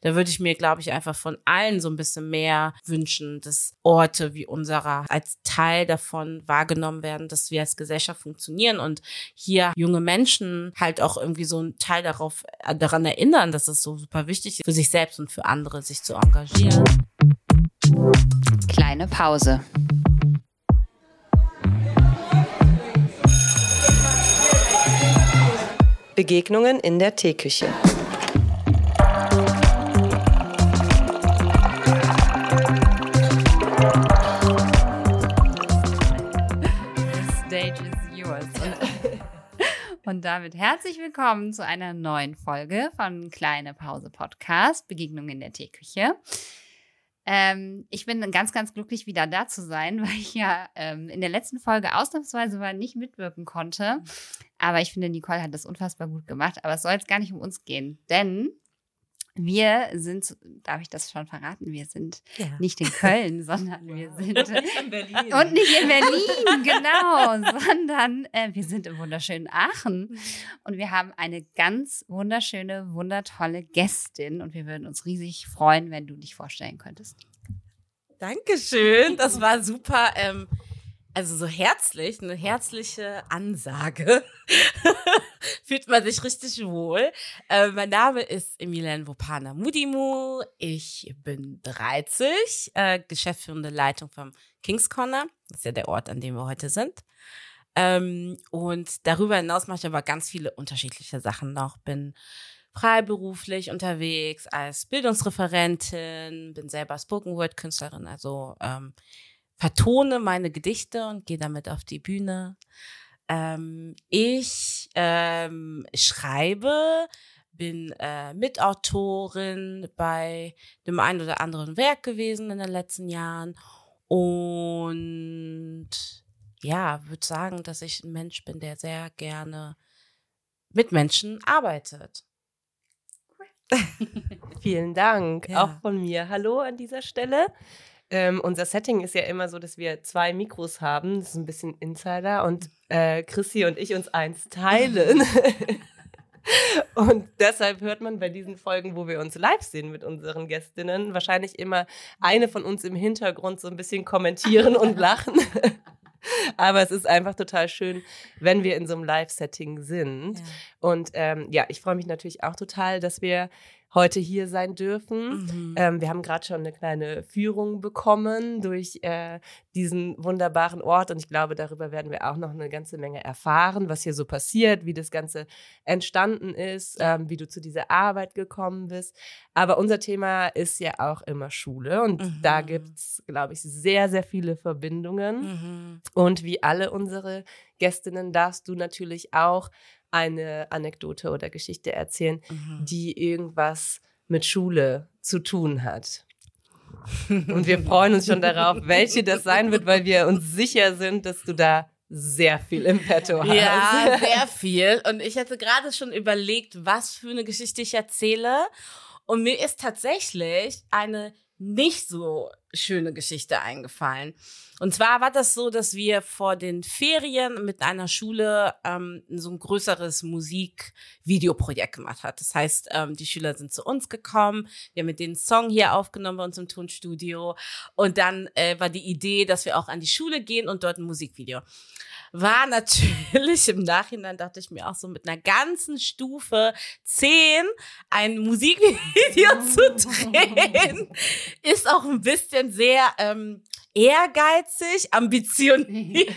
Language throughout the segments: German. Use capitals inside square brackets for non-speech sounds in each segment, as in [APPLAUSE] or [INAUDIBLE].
da würde ich mir, glaube ich, einfach von allen so ein bisschen mehr wünschen, dass Orte wie unserer als Teil davon wahrgenommen werden, dass wir als Gesellschaft funktionieren und hier junge Menschen halt auch irgendwie so ein Teil darauf, äh, daran erinnern, dass es so super wichtig ist, für sich selbst und für andere sich zu engagieren. Kleine Pause. Begegnungen in der Teeküche. Und, damit herzlich willkommen zu einer neuen Folge von Kleine Pause Podcast, Begegnungen in der Teeküche. Ähm, ich bin ganz, ganz glücklich, wieder da zu sein, [LAUGHS] weil ich ja ähm, in der letzten Folge ausnahmsweise mal nicht mitwirken konnte. Aber ich finde, Nicole hat das unfassbar gut gemacht. Aber es soll jetzt gar nicht um uns gehen, denn wir sind, darf ich das schon verraten, wir sind ja. nicht in Köln, [LAUGHS] sondern wir sind in Berlin. und nicht in Berlin, genau, sondern äh, wir sind im wunderschönen Aachen und wir haben eine ganz wunderschöne, wundertolle Gästin und wir würden uns riesig freuen, wenn du dich vorstellen könntest. Dankeschön, das war super. Ähm, also so herzlich, eine herzliche Ansage. [LAUGHS] Fühlt man sich richtig wohl. Äh, mein Name ist Emilian Wopana Mudimu. Ich bin 30, äh, geschäftsführende Leitung vom Kings Corner. Das ist ja der Ort, an dem wir heute sind. Ähm, und darüber hinaus mache ich aber ganz viele unterschiedliche Sachen noch. Bin freiberuflich unterwegs als Bildungsreferentin, bin selber Spoken Word Künstlerin, also ähm, vertone meine Gedichte und gehe damit auf die Bühne. Ähm, ich ähm, schreibe, bin äh, Mitautorin bei dem einen oder anderen Werk gewesen in den letzten Jahren und ja, würde sagen, dass ich ein Mensch bin, der sehr gerne mit Menschen arbeitet. [LAUGHS] Vielen Dank, ja. auch von mir. Hallo an dieser Stelle. Ähm, unser Setting ist ja immer so, dass wir zwei Mikros haben. Das ist ein bisschen Insider. Und äh, Chrissy und ich uns eins teilen. [LAUGHS] Und deshalb hört man bei diesen Folgen, wo wir uns live sehen mit unseren Gästinnen, wahrscheinlich immer eine von uns im Hintergrund so ein bisschen kommentieren und [LAUGHS] lachen. [LAUGHS] Aber es ist einfach total schön, wenn wir in so einem Live-Setting sind. Ja. Und ähm, ja, ich freue mich natürlich auch total, dass wir heute hier sein dürfen. Mhm. Ähm, wir haben gerade schon eine kleine Führung bekommen durch äh, diesen wunderbaren Ort und ich glaube, darüber werden wir auch noch eine ganze Menge erfahren, was hier so passiert, wie das Ganze entstanden ist, ähm, wie du zu dieser Arbeit gekommen bist. Aber unser Thema ist ja auch immer Schule und mhm. da gibt es, glaube ich, sehr, sehr viele Verbindungen. Mhm. Und wie alle unsere Gästinnen darfst du natürlich auch eine Anekdote oder Geschichte erzählen, mhm. die irgendwas mit Schule zu tun hat. Und wir [LAUGHS] freuen uns schon darauf, welche das sein wird, weil wir uns sicher sind, dass du da sehr viel im Petto hast. Ja, sehr viel. Und ich hatte gerade schon überlegt, was für eine Geschichte ich erzähle. Und mir ist tatsächlich eine nicht so schöne Geschichte eingefallen. Und zwar war das so, dass wir vor den Ferien mit einer Schule ähm, so ein größeres Musikvideoprojekt gemacht hat. Das heißt, ähm, die Schüler sind zu uns gekommen, wir haben mit denen Song hier aufgenommen bei uns im Tonstudio und dann äh, war die Idee, dass wir auch an die Schule gehen und dort ein Musikvideo war [LAUGHS] natürlich im Nachhinein, dachte ich mir auch so mit einer ganzen Stufe 10 ein Musikvideo zu [LAUGHS] drehen, ist auch ein bisschen sehr ähm, ehrgeizig, ambitioniert. [LAUGHS]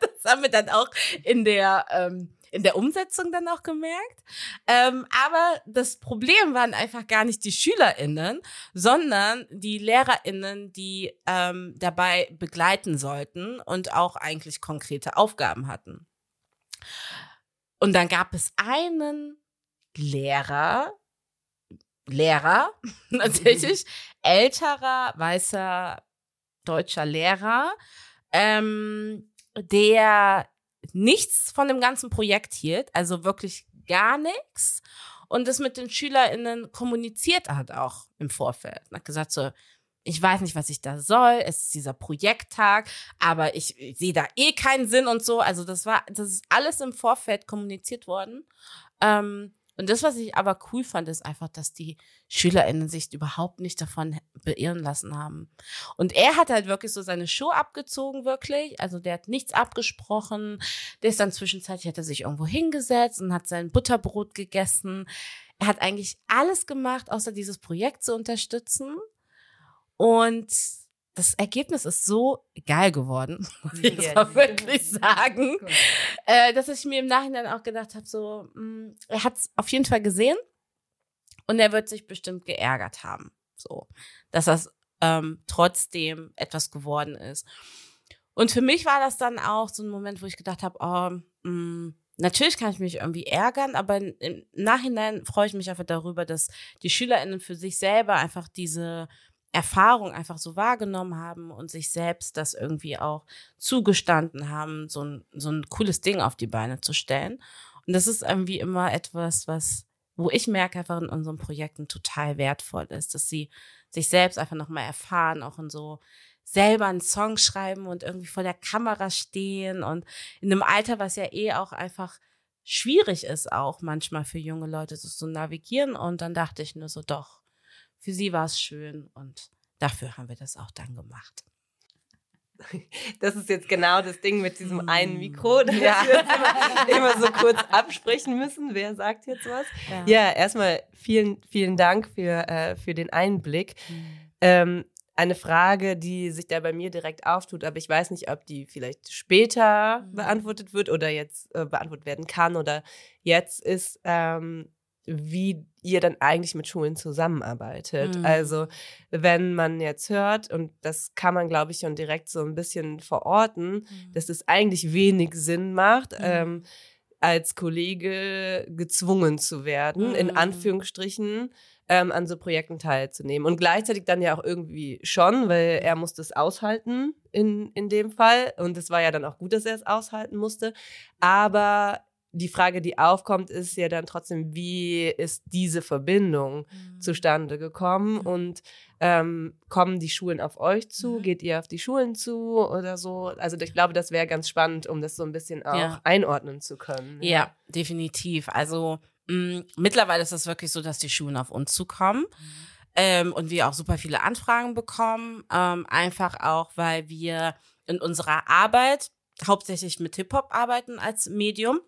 das haben wir dann auch in der ähm, in der Umsetzung dann auch gemerkt. Ähm, aber das Problem waren einfach gar nicht die SchülerInnen, sondern die LehrerInnen, die ähm, dabei begleiten sollten und auch eigentlich konkrete Aufgaben hatten. Und dann gab es einen Lehrer, Lehrer, [LAUGHS] tatsächlich, älterer, weißer, deutscher Lehrer, ähm, der nichts von dem ganzen Projekt hielt, also wirklich gar nichts und es mit den SchülerInnen kommuniziert hat auch im Vorfeld. Und hat gesagt so, ich weiß nicht, was ich da soll, es ist dieser Projekttag, aber ich, ich sehe da eh keinen Sinn und so. Also das war, das ist alles im Vorfeld kommuniziert worden. Ähm, Und das, was ich aber cool fand, ist einfach, dass die SchülerInnen sich überhaupt nicht davon beirren lassen haben. Und er hat halt wirklich so seine Show abgezogen, wirklich. Also der hat nichts abgesprochen. Der ist dann zwischenzeitlich, hat er sich irgendwo hingesetzt und hat sein Butterbrot gegessen. Er hat eigentlich alles gemacht, außer dieses Projekt zu unterstützen. Und das Ergebnis ist so geil geworden, [LAUGHS] muss ich jetzt mal wirklich sagen, äh, dass ich mir im Nachhinein auch gedacht habe, so, mh, mm, er hat es auf jeden Fall gesehen und er wird sich bestimmt geärgert haben, so, dass das ähm, trotzdem etwas geworden ist. Und für mich war das dann auch so ein Moment, wo ich gedacht habe, oh, mh, mm, Natürlich kann ich mich irgendwie ärgern, aber im Nachhinein freue ich mich einfach darüber, dass die SchülerInnen für sich selber einfach diese Erfahrung einfach so wahrgenommen haben und sich selbst das irgendwie auch zugestanden haben, so ein, so ein cooles Ding auf die Beine zu stellen. Und das ist irgendwie immer etwas, was, wo ich merke, einfach in unseren Projekten total wertvoll ist, dass sie sich selbst einfach nochmal erfahren, auch in so selber einen Song schreiben und irgendwie vor der Kamera stehen und in einem Alter, was ja eh auch einfach schwierig ist, auch manchmal für junge Leute so zu navigieren. Und dann dachte ich nur so, doch, für sie war es schön und dafür haben wir das auch dann gemacht. [LAUGHS] Das ist jetzt genau das Ding mit diesem einen Mikro, dass ja. wir immer, immer, so kurz absprechen müssen. Wer sagt jetzt was? Ja, ja erstmal vielen, vielen Dank für, äh, für den Einblick. Mhm. Ähm, eine Frage, die sich da bei mir direkt auftut, aber ich weiß nicht, ob die vielleicht später mhm. beantwortet wird oder jetzt äh, beantwortet werden kann oder jetzt ist, ähm, wie ihr dann eigentlich mit Schulen zusammenarbeitet. Mhm. Also wenn man jetzt hört, und das kann man, glaube ich, schon direkt so ein bisschen verorten, mhm. dass es eigentlich wenig Sinn macht, mhm. ähm, als Kollege gezwungen zu werden, in mhm. Anführungsstrichen, ähm, an so Projekten teilzunehmen. Und gleichzeitig dann ja auch irgendwie schon, weil er musste es aushalten in, in dem Fall. Und es war ja dann auch gut, dass er es aushalten musste. Aber die Frage, die aufkommt, ist ja dann trotzdem, wie ist diese Verbindung mhm. zustande gekommen mhm. und ähm, kommen die Schulen auf euch zu? Mhm. Geht ihr auf die Schulen zu oder so? Also ich glaube, das wäre ganz spannend, um das so ein bisschen auch ja. einordnen zu können. Ja, ja definitiv. Also mh, mm, mittlerweile ist es wirklich so, dass die Schulen auf uns zukommen. Mhm. Ähm, und wir auch super viele Anfragen bekommen, ähm, einfach auch, weil wir in unserer Arbeit hauptsächlich mit Hip-Hop arbeiten als Medium.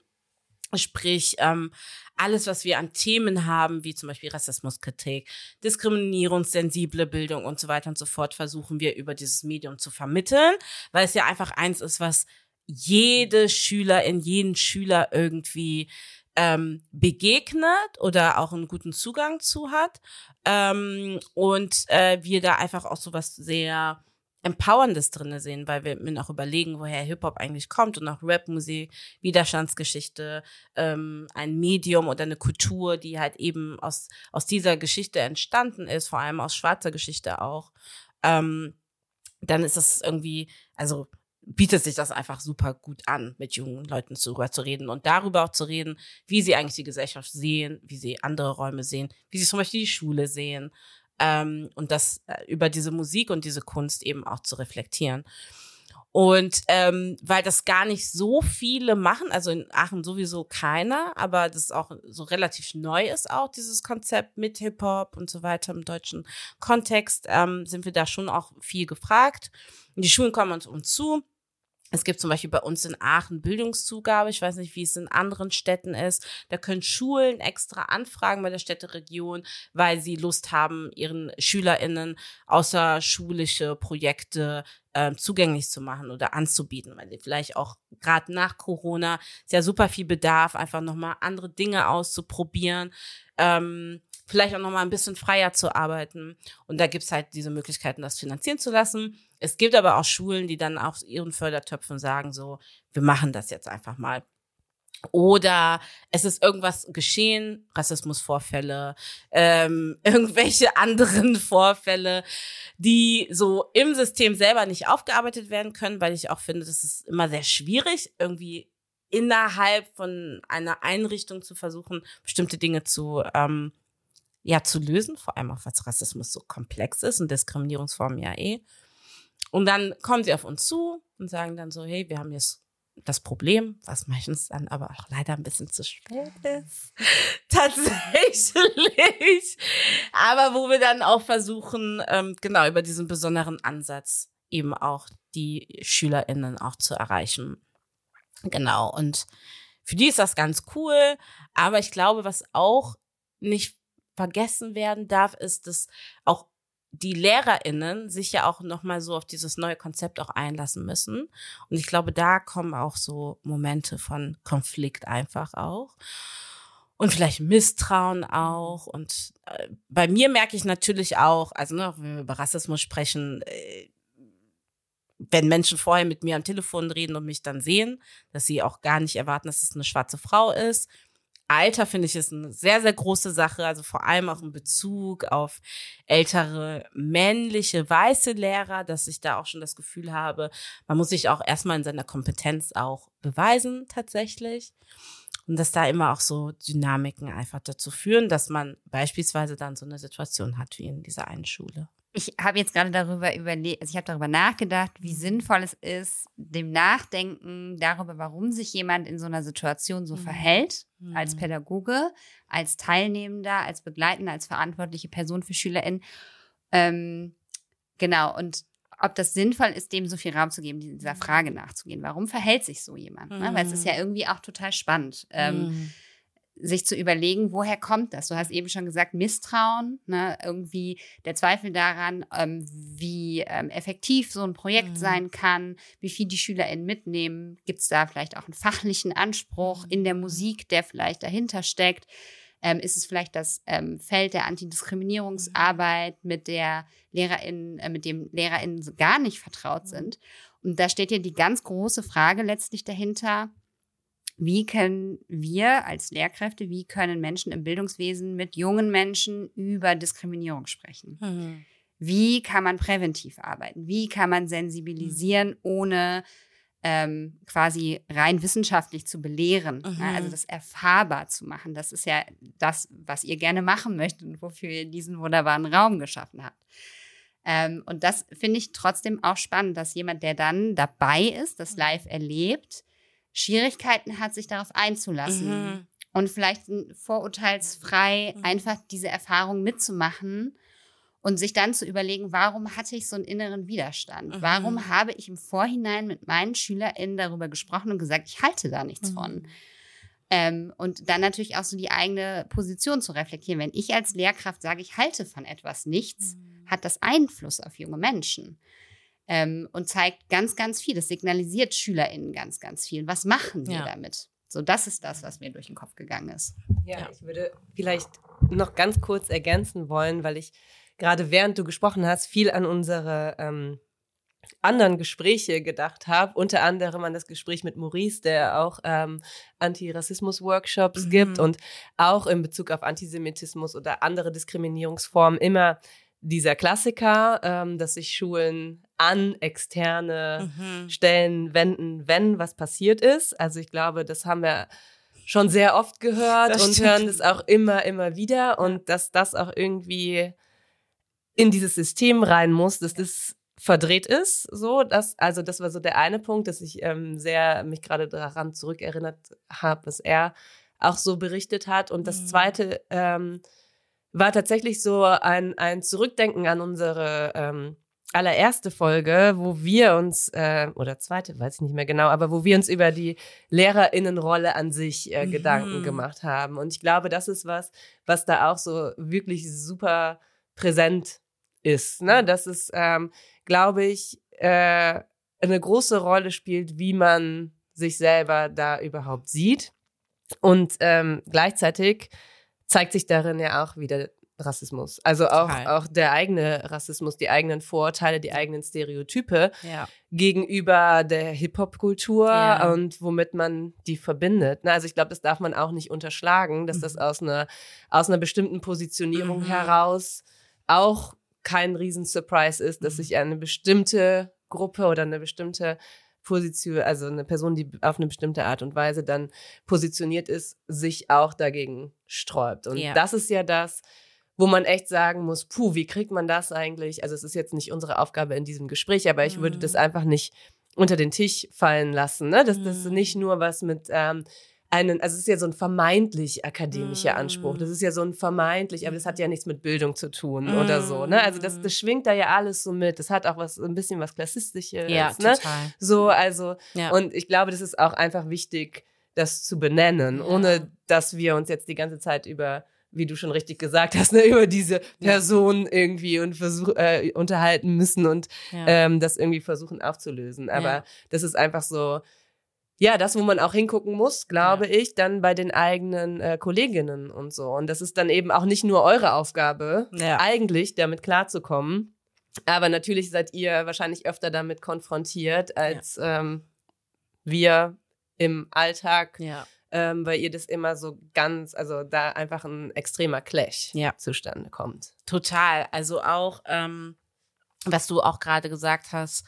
Sprich, ähm, alles, was wir an Themen haben, wie zum Beispiel Rassismuskritik, diskriminierungssensible Bildung und so weiter und so fort, versuchen wir über dieses Medium zu vermitteln, weil es ja einfach eins ist, was jede Schülerin, jeden Schüler irgendwie ähm, begegnet oder auch einen guten Zugang zu hat. Ähm, und äh, wir da einfach auch so was sehr Empowerndes drinne sehen, weil wir mir noch überlegen, woher Hip-Hop eigentlich kommt und auch Rap-Musik, Widerstandsgeschichte, ähm, ein Medium oder eine Kultur, die halt eben aus, aus dieser Geschichte entstanden ist, vor allem aus schwarzer Geschichte auch, ähm, dann ist das irgendwie, also bietet sich das einfach super gut an, mit jungen Leuten darüber zu reden und darüber auch zu reden, wie sie eigentlich die Gesellschaft sehen, wie sie andere Räume sehen, wie sie zum Beispiel die Schule sehen ähm, und das äh, über diese Musik und diese Kunst eben auch zu reflektieren. Und ähm, weil das gar nicht so viele machen, also in Aachen sowieso keiner, aber das auch so relativ neu ist auch, dieses Konzept mit Hip-Hop und so weiter im deutschen Kontext, ähm, sind wir da schon auch viel gefragt. Die Schulen kommen uns, uns zu es gibt zum Beispiel bei uns in Aachen Bildungszugabe. Ich weiß nicht, wie es in anderen Städten ist. Da können Schulen extra anfragen bei der Städteregion, weil sie Lust haben, ihren SchülerInnen außerschulische Projekte äh, zugänglich zu machen oder anzubieten, weil vielleicht auch gerade nach Corona ist ja super viel Bedarf, einfach nochmal andere Dinge auszuprobieren. Ähm, vielleicht auch nochmal ein bisschen freier zu arbeiten. Und da gibt's halt diese Möglichkeiten, das finanzieren zu lassen. Es gibt aber auch Schulen, die dann auch ihren Fördertöpfen sagen, so, wir machen das jetzt einfach mal. Oder es ist irgendwas geschehen, Rassismusvorfälle, ähm, [LAUGHS] irgendwelche anderen Vorfälle, die so im System selber nicht aufgearbeitet werden können, weil ich auch finde, das ist immer sehr schwierig, irgendwie innerhalb von einer Einrichtung zu versuchen, bestimmte Dinge zu ähm, ja zu lösen, vor allem auch weil Rassismus so komplex ist und Diskriminierungsformen ja eh. Und dann kommen sie auf uns zu und sagen dann so, hey, wir haben jetzt das Problem, was meistens dann aber auch leider ein bisschen zu spät ist, [LAUGHS] tatsächlich. Aber wo wir dann auch versuchen, ähm, genau über diesen besonderen Ansatz eben auch die SchülerInnen auch zu erreichen. Genau. Und für die ist das ganz cool. Aber ich glaube, was auch nicht vergessen werden darf, ist, dass auch die LehrerInnen sich ja auch nochmal so auf dieses neue Konzept auch einlassen müssen. Und ich glaube, da kommen auch so Momente von Konflikt einfach auch. Und vielleicht Misstrauen auch. Und äh, bei mir merke ich natürlich auch, also ne, wenn wir über Rassismus sprechen, äh, wenn Menschen vorher mit mir am Telefon reden und mich dann sehen, dass sie auch gar nicht erwarten, dass es eine schwarze Frau ist Alter finde ich ist eine sehr, sehr große Sache, also vor allem auch in Bezug auf ältere männliche, weiße Lehrer, dass ich da auch schon das Gefühl habe, man muss sich auch erstmal in seiner Kompetenz auch beweisen tatsächlich. Und dass da immer auch so Dynamiken einfach dazu führen, dass man beispielsweise dann so eine Situation hat wie in dieser einen Schule. Ich habe jetzt gerade darüber überlegt, also ich habe darüber nachgedacht, wie mhm. sinnvoll es ist, dem Nachdenken darüber, warum sich jemand in so einer Situation so mhm. verhält, mhm. als Pädagoge, als Teilnehmender, als Begleitender, als verantwortliche Person für SchülerInnen. Ähm, genau, und ob das sinnvoll ist, dem so viel Raum zu geben, dieser mhm. Frage nachzugehen. Warum verhält sich so jemand? Ne? Weil es ist ja mhm. irgendwie auch total spannend. Ähm, sich zu überlegen, woher kommt das? Du hast eben schon gesagt, Misstrauen, ne? irgendwie der Zweifel daran, ähm, wie ähm, effektiv so ein Projekt mhm. sein kann, wie viel die SchülerInnen mitnehmen. Gibt es da vielleicht auch einen fachlichen Anspruch in der Musik, der vielleicht dahinter steckt? Ähm, ist es vielleicht das ähm, Feld der Antidiskriminierungsarbeit, mit der LehrerInnen, äh, mit dem LehrerInnen gar nicht vertraut sind? Und da steht ja die ganz große Frage letztlich dahinter, wie können wir als Lehrkräfte, wie können Menschen im Bildungswesen mit jungen Menschen über Diskriminierung sprechen? Mhm. Wie kann man präventiv arbeiten? Wie kann man sensibilisieren, mhm. ohne ähm, quasi rein wissenschaftlich zu belehren? Mhm. Also das erfahrbar zu machen. Das ist ja das, was ihr gerne machen möchtet und wofür ihr diesen wunderbaren Raum geschaffen habt. Ähm, und das finde ich trotzdem auch spannend, dass jemand, der dann dabei ist, das mhm. live erlebt, Schwierigkeiten hat, sich darauf einzulassen. Mhm. Und vielleicht vorurteilsfrei mhm. einfach diese Erfahrung mitzumachen und sich dann zu überlegen, warum hatte ich so einen inneren Widerstand? Mhm. Warum habe ich im Vorhinein mit meinen SchülerInnen darüber gesprochen und gesagt, ich halte da nichts mhm. von? Ähm, und dann natürlich auch so die eigene Position zu reflektieren. Wenn ich als Lehrkraft sage, ich halte von etwas nichts, mhm. hat das Einfluss auf junge Menschen ähm, und zeigt ganz, ganz viel. Das signalisiert SchülerInnen ganz, ganz viel. Was machen wir ja. damit? So, das ist das, was mir durch den Kopf gegangen ist. Ja, ja, ich würde vielleicht noch ganz kurz ergänzen wollen, weil ich gerade während du gesprochen hast, viel an unsere ähm, anderen Gespräche gedacht habe, unter anderem an das Gespräch mit Maurice, der auch ähm, Antirassismus-Workshops mhm. gibt und auch in Bezug auf Antisemitismus oder andere Diskriminierungsformen immer dieser Klassiker, ähm, dass sich Schulen an externe mhm. Stellen wenden, wenn was passiert ist. Also ich glaube, das haben wir schon sehr oft gehört und hören das auch immer, immer wieder und dass das auch irgendwie in dieses System rein muss, dass das verdreht ist, so dass also das war so der eine Punkt, dass ich ähm, sehr mich gerade daran zurückerinnert habe, was er auch so berichtet hat und das mhm. zweite ähm, war tatsächlich so ein, ein Zurückdenken an unsere ähm, allererste Folge, wo wir uns, äh, oder zweite, weiß ich nicht mehr genau, aber wo wir uns über die Lehrerinnenrolle an sich äh, mhm. Gedanken gemacht haben. Und ich glaube, das ist was, was da auch so wirklich super präsent ist. Ne? Dass es, ähm, glaube ich, äh, eine große Rolle spielt, wie man sich selber da überhaupt sieht. Und ähm, gleichzeitig zeigt sich darin ja auch wieder Rassismus. Also auch, auch der eigene Rassismus, die eigenen Vorurteile, die eigenen Stereotype ja. gegenüber der Hip-Hop-Kultur ja. und womit man die verbindet. Also ich glaube, das darf man auch nicht unterschlagen, dass mhm. das aus einer, aus einer bestimmten Positionierung mhm. heraus auch kein Riesen-Surprise ist, dass mhm. sich eine bestimmte Gruppe oder eine bestimmte Position, also eine Person, die auf eine bestimmte Art und Weise dann positioniert ist, sich auch dagegen sträubt. Und ja. das ist ja das, wo man echt sagen muss, puh, wie kriegt man das eigentlich? Also es ist jetzt nicht unsere Aufgabe in diesem Gespräch, aber ich würde das mhm. einfach nicht unter den Tisch fallen lassen. Ne? Das, das ist Mhm. nicht nur was mit ähm, einen, also es ist ja so ein vermeintlich akademischer. Anspruch. Das ist ja so ein vermeintlich, aber das hat ja nichts mit Bildung zu tun oder so. Ne? Also das, das schwingt da ja alles so mit. Das hat auch was, ein bisschen was Klassistisches. Ja, ne? total. So, also, Ja. und ich glaube, das ist auch einfach wichtig, das zu benennen, Ja. ohne dass wir uns jetzt die ganze Zeit über wie du schon richtig gesagt hast, [LAUGHS] ne, über diese Person irgendwie und versuch, äh, unterhalten müssen und ähm, das irgendwie versuchen aufzulösen. Aber das ist einfach so, ja, das, wo man auch hingucken muss, glaube ich, dann bei den eigenen äh, Kolleginnen und so. Und das ist dann eben auch nicht nur eure Aufgabe, Ja. eigentlich damit klarzukommen. Aber natürlich seid ihr wahrscheinlich öfter damit konfrontiert als ähm, wir im Alltag, ja. ähm, weil ihr das immer so ganz, also da einfach ein extremer Clash Ja. zustande kommt. Total. Also auch, ähm, was du auch gerade gesagt hast,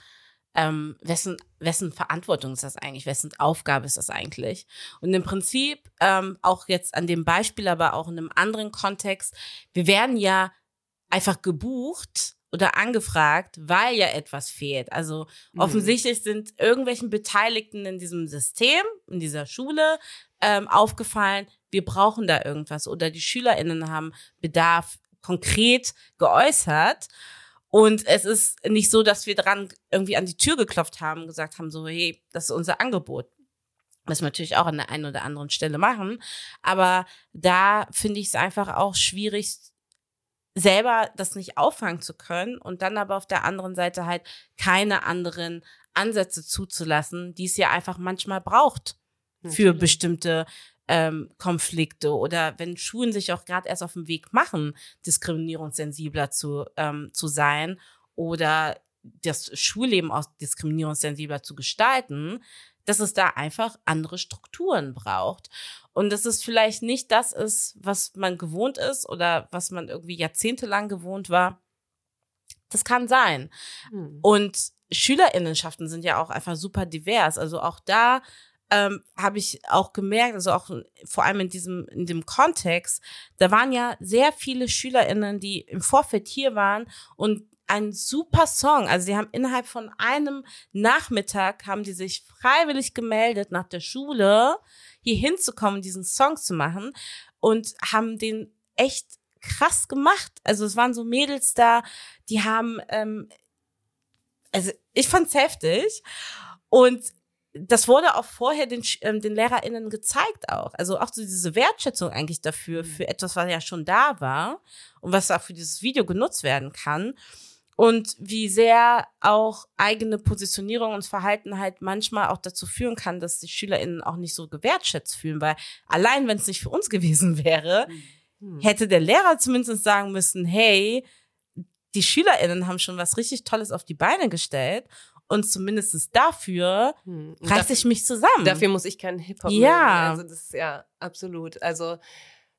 ähm, wessen, wessen Verantwortung ist das eigentlich? Wessen Aufgabe ist das eigentlich? Und im Prinzip, ähm, auch jetzt an dem Beispiel, aber auch in einem anderen Kontext, wir werden ja einfach gebucht oder angefragt, weil ja etwas fehlt. Also Mhm. offensichtlich sind irgendwelchen Beteiligten in diesem System, in dieser Schule, ähm, aufgefallen, wir brauchen da irgendwas oder die SchülerInnen haben Bedarf konkret geäußert. Und es ist nicht so, dass wir dran irgendwie an die Tür geklopft haben und gesagt haben, so, hey, das ist unser Angebot. Was wir natürlich auch an der einen oder anderen Stelle machen. Aber da finde ich es einfach auch schwierig, selber das nicht auffangen zu können und dann aber auf der anderen Seite halt keine anderen Ansätze zuzulassen, die es ja einfach manchmal braucht für bestimmte ähm, Konflikte oder wenn Schulen sich auch gerade erst auf den Weg machen, diskriminierungssensibler zu, ähm, zu sein oder das Schulleben auch diskriminierungssensibler zu gestalten, dass es da einfach andere Strukturen braucht. Und dass es vielleicht nicht das ist, was man gewohnt ist oder was man irgendwie jahrzehntelang gewohnt war. Das kann sein. Mhm. Und Schülerinnenschaften sind ja auch einfach super divers. Also auch da ähm, habe ich auch gemerkt, also auch vor allem in diesem, in dem Kontext, da waren ja sehr viele SchülerInnen, die im Vorfeld hier waren und ein super Song. Also sie haben innerhalb von einem Nachmittag haben die sich freiwillig gemeldet nach der Schule, hier hinzukommen, diesen Song zu machen und haben den echt krass gemacht. Also es waren so Mädels da, die haben, ähm, also ich fand's heftig und das wurde auch vorher den, ähm, den LehrerInnen gezeigt auch. Also auch so diese Wertschätzung eigentlich dafür, für etwas, was ja schon da war und was auch für dieses Video genutzt werden kann. Und wie sehr auch eigene Positionierung und Verhalten halt manchmal auch dazu führen kann, dass die SchülerInnen auch nicht so gewertschätzt fühlen, weil allein wenn es nicht für uns gewesen wäre, Mhm. hätte der Lehrer zumindest sagen müssen, hey, die SchülerInnen haben schon was richtig Tolles auf die Beine gestellt und zumindest dafür. Und reiße ich mich zusammen. Dafür muss ich keinen Hip-Hop Ja. mögen. Also das ist ja absolut. Also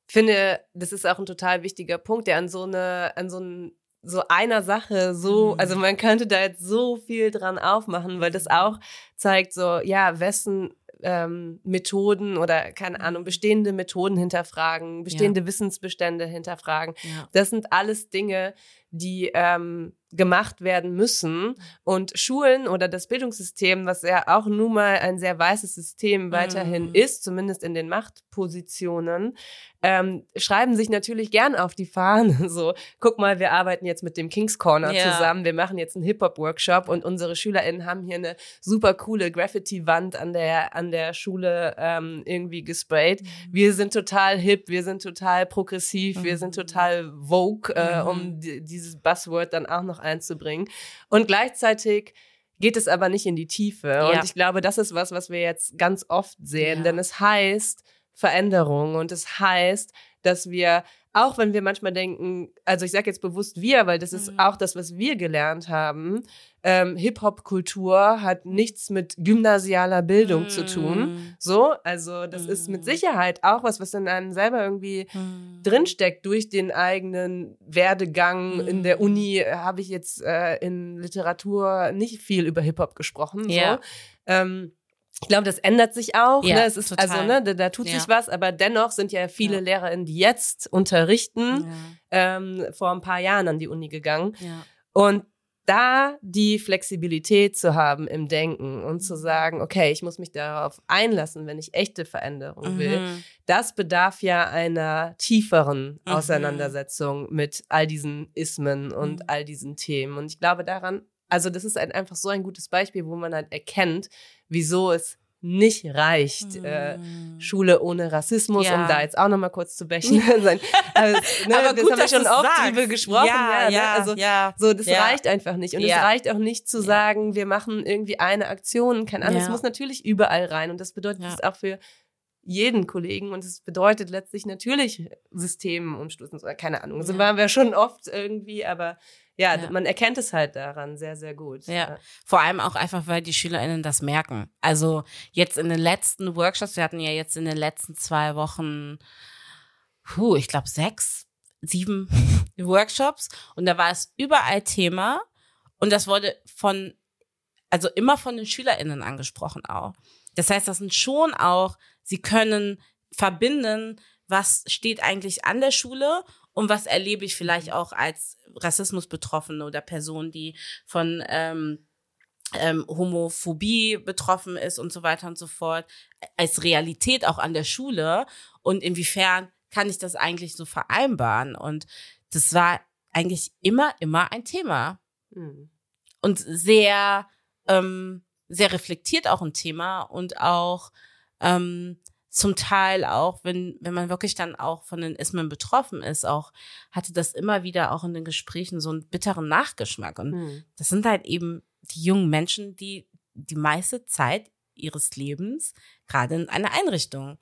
finde, das ist auch ein total wichtiger Punkt, der an so eine, an so ein so einer Sache so, Mhm. also man könnte da jetzt so viel dran aufmachen, weil das auch zeigt so, ja, wessen ähm, Methoden oder keine Ahnung, bestehende Methoden hinterfragen, bestehende Wissensbestände hinterfragen. ja. Das sind alles Dinge, die ähm, gemacht werden müssen. Und Schulen oder das Bildungssystem, was ja auch nun mal ein sehr weißes System weiterhin Mhm. ist, zumindest in den Machtpositionen, ähm, schreiben sich natürlich gern auf die Fahne. [LAUGHS] So, guck mal, wir arbeiten jetzt mit dem King's Corner Ja. zusammen, wir machen jetzt einen Hip-Hop-Workshop und unsere SchülerInnen haben hier eine super coole Graffiti-Wand an der, an der Schule ähm, irgendwie gesprayt. Wir sind total hip, wir sind total progressiv, wir sind Mhm. total vogue, äh, Mhm. um di- dieses Buzzword dann auch noch einzubringen. Und gleichzeitig geht es aber nicht in die Tiefe. Ja. Und ich glaube, das ist was, was wir jetzt ganz oft sehen, Ja. denn es heißt Veränderung und es heißt, dass wir auch wenn wir manchmal denken, also ich sage jetzt bewusst wir, weil das ist Mhm. auch das, was wir gelernt haben, ähm, Hip-Hop-Kultur hat nichts mit gymnasialer Bildung zu tun. Mhm. So, also das ist mit Mhm. Sicherheit auch was, was in einem selber irgendwie Mhm. drinsteckt durch den eigenen Werdegang. In der Mhm. Uni habe ich jetzt äh, in Literatur nicht viel über Hip-Hop gesprochen. Ja. So. Ähm, ich glaube, das ändert sich auch. Ja, ne? Es ist total. also, ne, da, da tut Ja. sich was, aber dennoch sind ja viele Ja. LehrerInnen, die jetzt unterrichten, ähm, vor ein paar Jahren an die Uni gegangen. Und da die Flexibilität zu haben im Denken und zu sagen, okay, ich muss mich darauf einlassen, wenn ich echte Veränderung will, Mhm. das bedarf ja einer tieferen Mhm. Auseinandersetzung mit all diesen Ismen und Mhm. all diesen Themen. Und ich glaube daran, also das ist ein, einfach so ein gutes Beispiel, wo man halt erkennt, wieso es nicht reicht, äh, Mhm. Schule ohne Rassismus, Ja. um da jetzt auch nochmal kurz zu bächen. [LAUGHS] sein. Also, ne, Aber das gut, haben wir schon oft sagst. drüber gesprochen. Ja, Ja, ne? ja, also, ja. so, das Ja. reicht einfach nicht. Und es reicht auch nicht zu sagen, wir machen irgendwie eine Aktion, kein anderes. Ja. Es muss natürlich überall rein. Und das bedeutet es auch für jeden Kollegen und es bedeutet letztlich natürlich Systemumstoßen, oder keine Ahnung. So Ja. waren wir schon oft irgendwie, aber ja, Ja. man erkennt es halt daran sehr, sehr gut. Ja. Vor allem auch einfach, weil die SchülerInnen das merken. Also jetzt in den letzten Workshops, wir hatten ja jetzt in den letzten zwei Wochen, puh, ich glaube sechs, sieben [LAUGHS] Workshops und da war es überall Thema und das wurde von, also immer von den SchülerInnen angesprochen auch. Das heißt, das sind schon auch, sie können verbinden, was steht eigentlich an der Schule und was erlebe ich vielleicht auch als Rassismus-Betroffene oder Person, die von ähm, ähm, Homophobie betroffen ist und so weiter und so fort, als Realität auch an der Schule. Und inwiefern kann ich das eigentlich so vereinbaren? Und das war eigentlich immer, immer ein Thema. Mhm. und sehr, ähm, sehr reflektiert auch ein Thema und auch ähm, zum Teil auch, wenn, wenn man wirklich dann auch von den Ismen betroffen ist, auch hatte das immer wieder auch in den Gesprächen so einen bitteren Nachgeschmack. Und Mhm. das sind halt eben die jungen Menschen, die die meiste Zeit ihres Lebens gerade in einer Einrichtung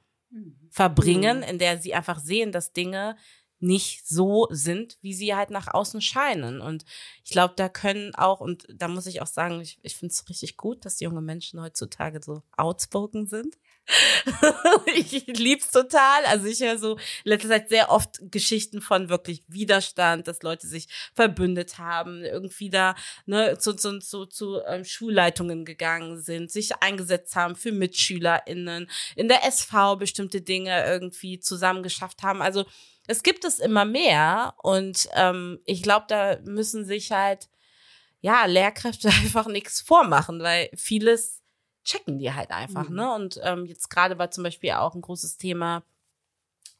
verbringen, Mhm. in der sie einfach sehen, dass Dinge nicht so sind, wie sie halt nach außen scheinen. Und ich glaube, da können auch, und da muss ich auch sagen, ich, ich finde es richtig gut, dass junge Menschen heutzutage so outspoken sind. [LAUGHS] ich lieb's total. Also ich höre so in letzter Zeit sehr oft Geschichten von wirklich Widerstand, dass Leute sich verbündet haben, irgendwie da ne, zu, zu, zu, zu ähm, Schulleitungen gegangen sind, sich eingesetzt haben für MitschülerInnen, in der SV bestimmte Dinge irgendwie zusammengeschafft haben. Also es gibt es immer mehr und ähm, ich glaube, da müssen sich halt ja Lehrkräfte [LAUGHS] einfach nichts vormachen, weil vieles checken die halt einfach, Mhm. ne? Und ähm, jetzt gerade war zum Beispiel auch ein großes Thema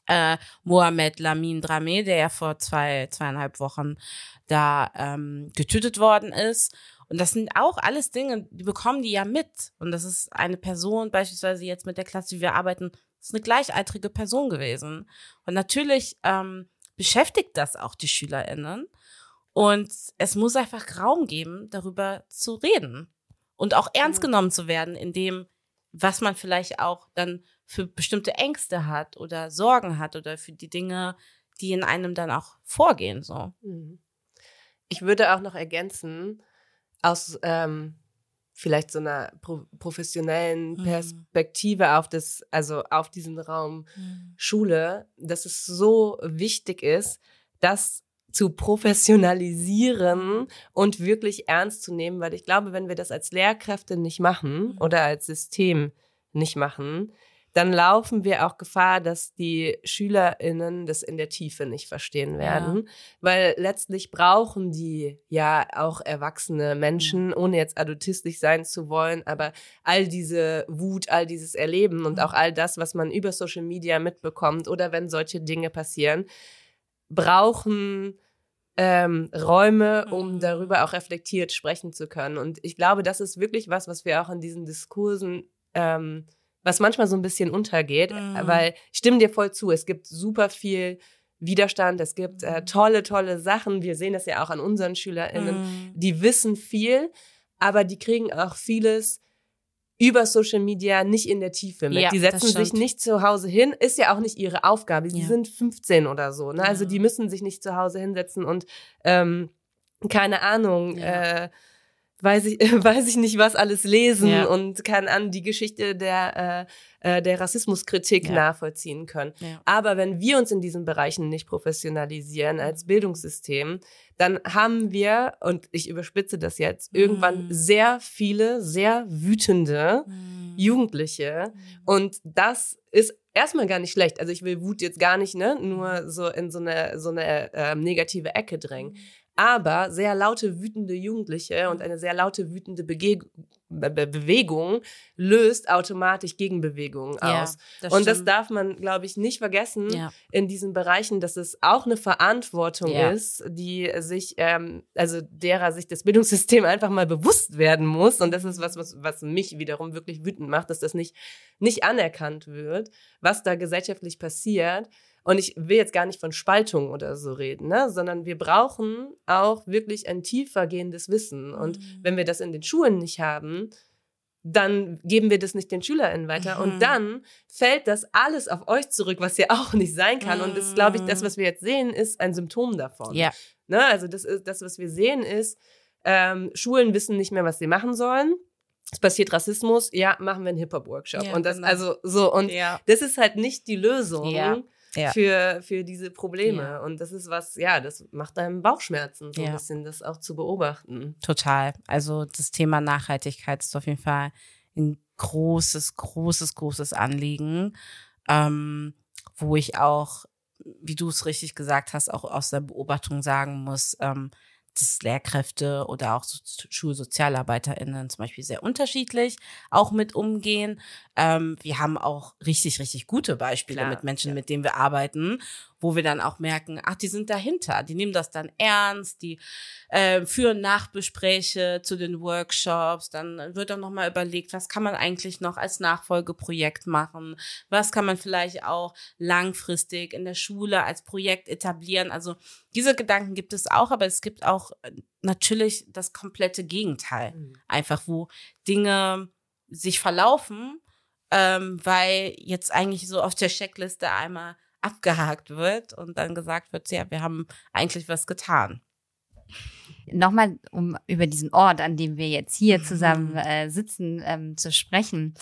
äh, Mohamed Lamin Dramé, der ja vor zwei, zweieinhalb Wochen da ähm, getötet worden ist. Und das sind auch alles Dinge, die bekommen die ja mit. Und das ist eine Person, beispielsweise jetzt mit der Klasse, die wir arbeiten, ist eine gleichaltrige Person gewesen. Und natürlich ähm, beschäftigt das auch die SchülerInnen. Und es muss einfach Raum geben, darüber zu reden. Und auch ernst genommen zu werden in dem, was man vielleicht auch dann für bestimmte Ängste hat oder Sorgen hat oder für die Dinge, die in einem dann auch vorgehen, so. Mhm. Ich würde auch noch ergänzen, aus ähm, vielleicht so einer pro professionellen Mhm. Perspektive auf das, also auf diesen Raum Schule, dass es so wichtig ist, das zu professionalisieren und wirklich ernst zu nehmen, weil ich glaube, wenn wir das als Lehrkräfte nicht machen Mhm. oder als System nicht machen, dann laufen wir auch Gefahr, dass die SchülerInnen das in der Tiefe nicht verstehen werden. Weil letztlich brauchen die ja auch erwachsene Menschen, ohne jetzt adultistisch sein zu wollen, aber all diese Wut, all dieses Erleben und Mhm. auch all das, was man über Social Media mitbekommt oder wenn solche Dinge passieren, brauchen ähm, Räume, um Mhm. darüber auch reflektiert sprechen zu können. Und ich glaube, das ist wirklich was, was wir auch in diesen Diskursen ähm, was manchmal so ein bisschen untergeht, Mhm. weil ich stimme dir voll zu, es gibt super viel Widerstand, es gibt äh, Mhm. tolle, tolle Sachen. Wir sehen das ja auch an unseren SchülerInnen. Mhm. Die wissen viel, aber die kriegen auch vieles über Social Media nicht in der Tiefe mit. Ja, die setzen sich nicht zu Hause hin, ist ja auch nicht ihre Aufgabe. Sie Ja. sind 15 oder so. Ne? Also Ja. die müssen sich nicht zu Hause hinsetzen und ähm, keine Ahnung, äh, weiß ich, [LAUGHS] weiß ich nicht, was alles lesen Ja. und keine Ahnung, die Geschichte der, äh, äh, der Rassismuskritik Ja. nachvollziehen können. Ja. Aber wenn wir uns in diesen Bereichen nicht professionalisieren als Bildungssystem, dann haben wir, und ich überspitze das jetzt, irgendwann Mhm. sehr viele, sehr wütende Mhm. Jugendliche. Und das ist erstmal gar nicht schlecht. Also ich will Wut jetzt gar nicht, ne, nur so in so eine, so eine ähm, negative Ecke drängen. Aber sehr laute, wütende Jugendliche und eine sehr laute, wütende Bege Be Be Bewegung löst automatisch Gegenbewegungen Ja, aus. das und das darf man, glaube ich, nicht vergessen Ja. in diesen Bereichen, dass es auch eine Verantwortung Ja. ist, die sich, ähm, also derer sich das Bildungssystem [LAUGHS] einfach mal bewusst werden muss. Und das ist was, was, was mich wiederum wirklich wütend macht, dass das nicht, nicht anerkannt wird, was da gesellschaftlich passiert. Und ich will jetzt gar nicht von Spaltung oder so reden, ne? sondern wir brauchen auch wirklich ein tiefergehendes Wissen. Und Mhm. wenn wir das in den Schulen nicht haben, dann geben wir das nicht den SchülerInnen weiter. Mhm. Und dann fällt das alles auf euch zurück, was ja [LAUGHS] auch nicht sein kann. Und das, glaube ich, das, was wir jetzt sehen, ist ein Symptom davon. Ja. Ne? Also das, ist, das, was wir sehen, ist, ähm, Schulen wissen nicht mehr, was sie machen sollen. Es passiert Rassismus, ja, machen wir einen Hip-Hop-Workshop. Ja, und das, genau. also so, und ja. das ist halt nicht die Lösung Ja, ja. Für, für diese Probleme. Ja. Und das ist was, ja, das macht einem Bauchschmerzen, so ein bisschen das auch zu beobachten. Total. Also das Thema Nachhaltigkeit ist auf jeden Fall ein großes, großes, großes Anliegen, ähm, wo ich auch, wie du es richtig gesagt hast, auch aus der Beobachtung sagen muss, ähm, dass Lehrkräfte oder auch so SchulsozialarbeiterInnen zum Beispiel sehr unterschiedlich auch mit umgehen. Ähm, wir haben auch richtig, richtig gute Beispiele Klar, mit Menschen, ja. mit denen wir arbeiten, wo wir dann auch merken, ach, die sind dahinter, die nehmen das dann ernst, die äh, führen Nachbespräche zu den Workshops, dann wird dann nochmal überlegt, was kann man eigentlich noch als Nachfolgeprojekt machen, was kann man vielleicht auch langfristig in der Schule als Projekt etablieren. Also diese Gedanken gibt es auch, aber es gibt auch äh, natürlich das komplette Gegenteil. Einfach, wo Dinge sich verlaufen, ähm, weil jetzt eigentlich so auf der Checkliste einmal abgehakt wird und dann gesagt wird, ja, wir haben eigentlich was getan. Nochmal, um über diesen Ort, an dem wir jetzt hier Mhm. zusammen äh, sitzen, ähm, zu sprechen.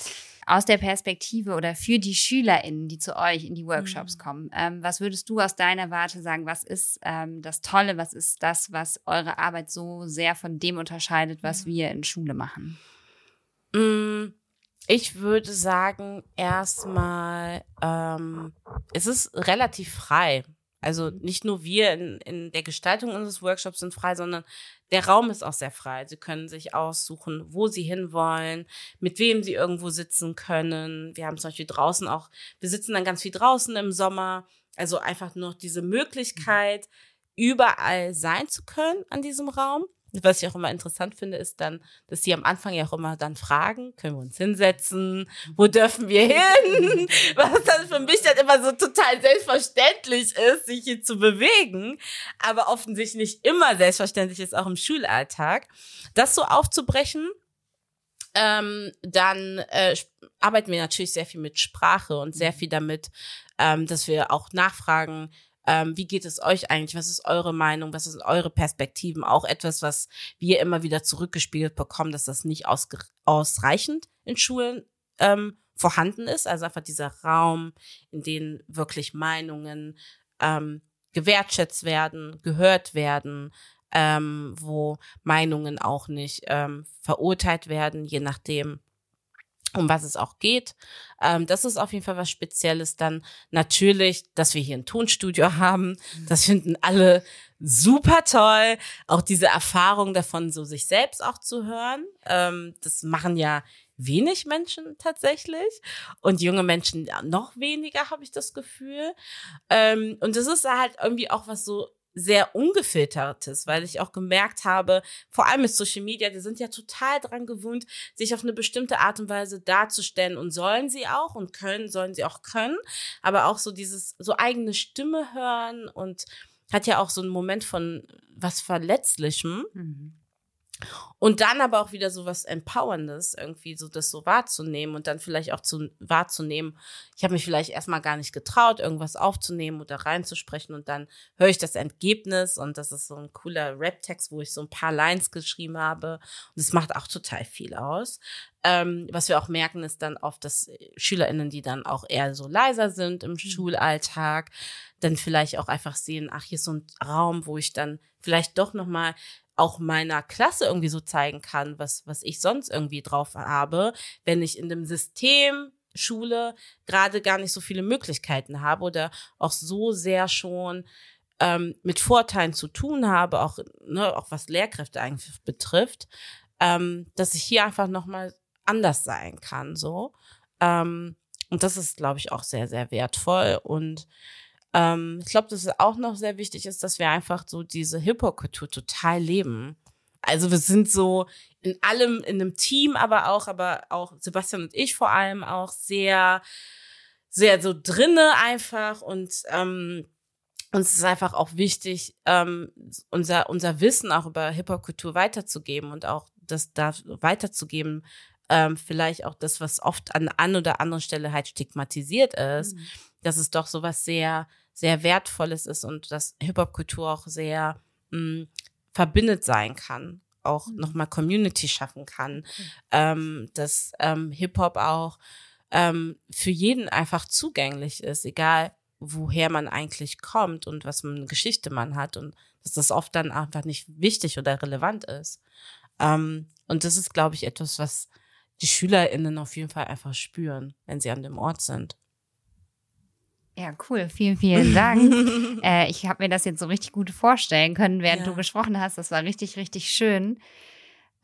Aus der Perspektive oder für die SchülerInnen, die zu euch in die Workshops Mhm. kommen, ähm, was würdest du aus deiner Warte sagen? Was ist ähm, das Tolle? Was ist das, was eure Arbeit so sehr von dem unterscheidet, was Mhm. wir in Schule machen? Mm, Ich würde sagen, erstmal, ähm, es ist relativ frei. Also nicht nur wir in, in der Gestaltung unseres Workshops sind frei, sondern der Raum ist auch sehr frei. Sie können sich aussuchen, wo sie hinwollen, mit wem sie irgendwo sitzen können. Wir haben zum Beispiel draußen auch, wir sitzen dann ganz viel draußen im Sommer. Also einfach nur diese Möglichkeit, überall sein zu können an diesem Raum. Was ich auch immer interessant finde, ist dann, dass sie am Anfang ja auch immer dann fragen, können wir uns hinsetzen? Wo dürfen wir hin? [LAUGHS] Was dann für mich dann immer so total selbstverständlich ist, sich hier zu bewegen, aber offensichtlich nicht immer selbstverständlich ist, auch im Schulalltag. Das so aufzubrechen, ähm, dann äh, arbeiten wir natürlich sehr viel mit Sprache und sehr viel damit, ähm, dass wir auch nachfragen, ähm, wie geht es euch eigentlich? Was ist eure Meinung? Was sind eure Perspektiven? Auch etwas, was wir immer wieder zurückgespiegelt bekommen, dass das nicht ausreichend in Schulen ähm, vorhanden ist. Also einfach dieser Raum, in dem wirklich Meinungen ähm, gewertschätzt werden, gehört werden, ähm, wo Meinungen auch nicht ähm, verurteilt werden, je nachdem, um was es auch geht. Ähm, das ist auf jeden Fall was Spezielles. Dann natürlich, dass wir hier ein Tonstudio haben. Das finden alle super toll. Auch diese Erfahrung davon, so sich selbst auch zu hören. Ähm, das machen ja wenig Menschen tatsächlich und junge Menschen noch weniger, habe ich das Gefühl. Ähm, und das ist halt irgendwie auch was so sehr ungefiltertes, weil ich auch gemerkt habe, vor allem mit Social Media, die sind ja total dran gewöhnt, sich auf eine bestimmte Art und Weise darzustellen und sollen sie auch und können, sollen sie auch können, aber auch so dieses, so eigene Stimme hören und hat ja auch so einen Moment von was Verletzlichem. Und dann aber auch wieder so was Empowerndes, irgendwie so das so wahrzunehmen und dann vielleicht auch zu wahrzunehmen. Ich habe mich vielleicht erstmal gar nicht getraut, irgendwas aufzunehmen oder reinzusprechen und dann höre ich das Ergebnis und das ist so ein cooler Rap-Text, wo ich so ein paar Lines geschrieben habe und es macht auch total viel aus. Ähm, was wir auch merken, ist dann oft, dass SchülerInnen, die dann auch eher so leiser sind im Schulalltag, dann vielleicht auch einfach sehen, ach, hier ist so ein Raum, wo ich dann vielleicht doch nochmal auch meiner Klasse irgendwie so zeigen kann, was, was ich sonst irgendwie drauf habe, wenn ich in dem System Schule gerade gar nicht so viele Möglichkeiten habe oder auch so sehr schon ähm, mit Vorteilen zu tun habe, auch, ne, auch was Lehrkräfte eigentlich betrifft, ähm, dass ich hier einfach nochmal anders sein kann, so. Ähm, und das ist, glaube ich, auch sehr, sehr wertvoll. Und ähm, ich glaube, dass es auch noch sehr wichtig ist, dass wir einfach so diese Hip-Hop-Kultur total leben. Also wir sind so in allem, in einem Team, aber auch, aber auch Sebastian und ich vor allem auch sehr, sehr so drinne einfach und ähm, uns ist einfach auch wichtig, ähm, unser, unser Wissen auch über Hip-Hop-Kultur weiterzugeben und auch das da weiterzugeben, ähm, vielleicht auch das, was oft an an oder anderen Stelle halt stigmatisiert ist, mhm. dass es doch sowas sehr, sehr Wertvolles ist und dass Hip-Hop-Kultur auch sehr mh, mm, verbindet sein kann, auch mhm. nochmal Community schaffen kann, mhm. ähm, dass ähm, Hip-Hop auch ähm, für jeden einfach zugänglich ist, egal woher man eigentlich kommt und was für eine Geschichte man hat und dass das oft dann einfach nicht wichtig oder relevant ist. Ähm, und das ist, glaube ich, etwas, was die SchülerInnen auf jeden Fall einfach spüren, wenn sie an dem Ort sind. Ja, cool. Vielen, vielen Dank. [LAUGHS] äh, ich habe mir das jetzt so richtig gut vorstellen können, während ja. du gesprochen hast. Das war richtig, richtig schön.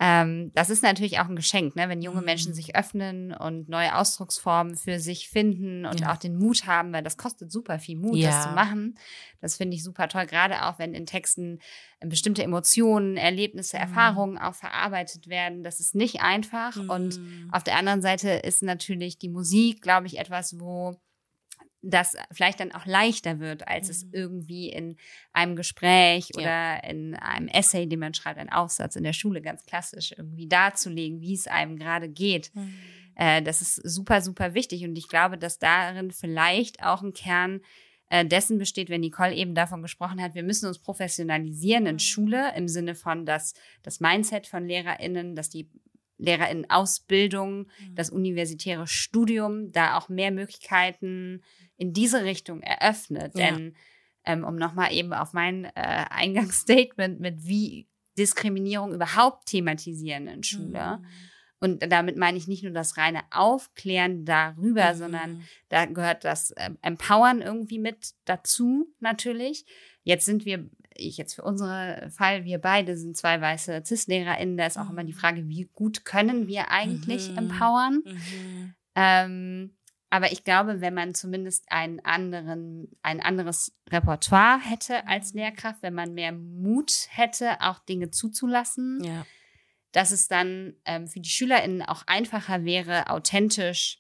Ähm, das ist natürlich auch ein Geschenk, ne? wenn junge Menschen mhm. sich öffnen und neue Ausdrucksformen für sich finden und ja. auch den Mut haben, weil das kostet super viel Mut, ja. das zu machen. Das finde ich super toll, gerade auch wenn in Texten äh, bestimmte Emotionen, Erlebnisse, mhm. Erfahrungen auch verarbeitet werden. Das ist nicht einfach. Mhm. Und auf der anderen Seite ist natürlich die Musik, glaube ich, etwas, wo das vielleicht dann auch leichter wird, als mhm. es irgendwie in einem Gespräch ja. oder in einem Essay, den man schreibt, ein Aufsatz in der Schule ganz klassisch irgendwie darzulegen, wie es einem gerade geht. Mhm. Äh, das ist super, super wichtig und ich glaube, dass darin vielleicht auch ein Kern äh, dessen besteht, wenn Nicole eben davon gesprochen hat, wir müssen uns professionalisieren in mhm. Schule im Sinne von, dass das Mindset von LehrerInnen, dass die Lehrerinnen-Ausbildung, mhm. das universitäre Studium, da auch mehr Möglichkeiten in diese Richtung eröffnet. Ja. Denn ähm, um nochmal eben auf mein äh, Eingangsstatement mit wie Diskriminierung überhaupt thematisieren in Schule. Mhm. Und damit meine ich nicht nur das reine Aufklären darüber, mhm. sondern da gehört das äh, Empowern irgendwie mit dazu, natürlich. Jetzt sind wir, ich jetzt für unseren Fall, wir beide sind zwei weiße CIS-LehrerInnen, da ist auch immer die mhm. Frage, wie gut können wir eigentlich mhm. empowern? Mhm. Ähm, aber ich glaube, wenn man zumindest einen anderen, ein anderes Repertoire hätte als mhm. Lehrkraft, wenn man mehr Mut hätte, auch Dinge zuzulassen, ja. dass es dann ähm, für die SchülerInnen auch einfacher wäre, authentisch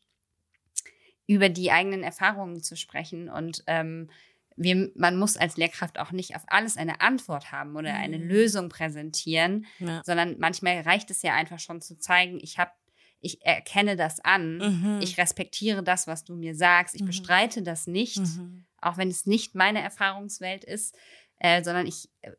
über die eigenen Erfahrungen zu sprechen. Und ähm, wir, man muss als Lehrkraft auch nicht auf alles eine Antwort haben oder eine mhm. Lösung präsentieren, ja. sondern manchmal reicht es ja einfach schon zu zeigen, ich habe ich erkenne das an, mhm. ich respektiere das, was du mir sagst, ich mhm. bestreite das nicht, mhm. auch wenn es nicht meine Erfahrungswelt ist, äh, sondern ich, äh,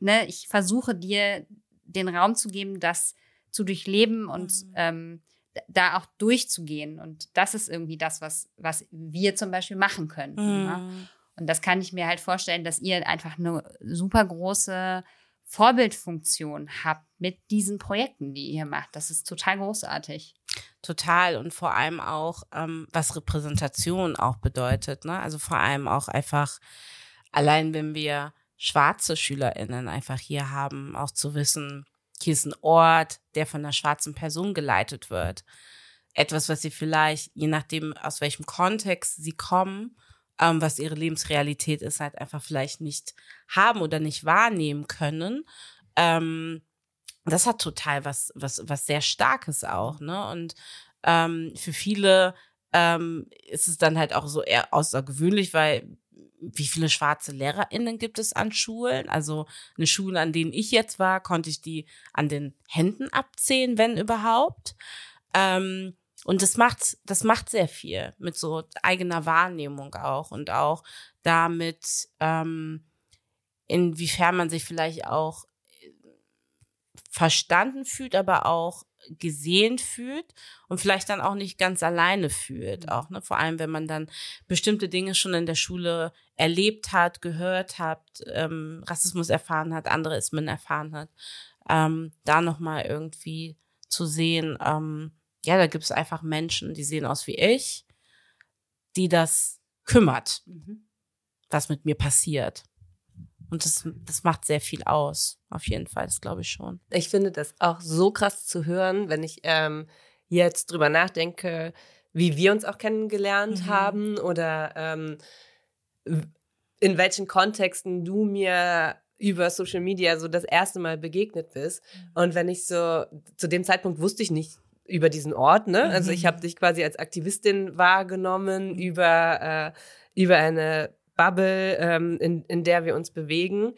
ne, ich versuche dir den Raum zu geben, das zu durchleben und mhm. ähm, da auch durchzugehen. Und das ist irgendwie das, was, was wir zum Beispiel machen können. Ne? Und das kann ich mir halt vorstellen, dass ihr einfach eine super große Vorbildfunktion habt mit diesen Projekten, die ihr macht. Das ist total großartig. Total und vor allem auch, ähm, was Repräsentation auch bedeutet. Ne? Also vor allem auch einfach, allein wenn wir schwarze SchülerInnen einfach hier haben, auch zu wissen, hier ist ein Ort, der von einer schwarzen Person geleitet wird. Etwas, was sie vielleicht, je nachdem, aus welchem Kontext sie kommen, ähm, was ihre Lebensrealität ist, halt einfach vielleicht nicht haben oder nicht wahrnehmen können. Ähm, das hat total was, was, was sehr Starkes auch, ne? Und ähm, für viele ähm, ist es dann halt auch so eher außergewöhnlich, weil wie viele schwarze LehrerInnen gibt es an Schulen? Also eine Schule, an denen ich jetzt war, konnte ich die an den Händen abzählen, wenn überhaupt. Ähm, und das macht, das macht sehr viel mit so eigener Wahrnehmung auch und auch damit, ähm, inwiefern man sich vielleicht auch äh, verstanden fühlt, aber auch gesehen fühlt und vielleicht dann auch nicht ganz alleine fühlt, mhm. auch ne? vor allem wenn man dann bestimmte Dinge schon in der Schule erlebt hat, gehört hat, ähm, Rassismus erfahren hat, andere Ismen erfahren hat, ähm, da noch mal irgendwie zu sehen, ähm, ja, da gibt es einfach Menschen, die sehen aus wie ich, die das kümmert, mhm. was mit mir passiert. Und das, das macht sehr viel aus. Auf jeden Fall, das glaube ich schon. Ich finde das auch so krass zu hören, wenn ich ähm, jetzt drüber nachdenke, wie wir uns auch kennengelernt Mhm. haben oder ähm, in welchen Kontexten du mir über Social Media so das erste Mal begegnet bist. Mhm. Und wenn ich so, zu dem Zeitpunkt wusste ich nicht über diesen Ort, ne? Also ich Mhm. habe dich quasi als Aktivistin wahrgenommen über, äh, über eine Bubble, ähm, in, in der wir uns bewegen.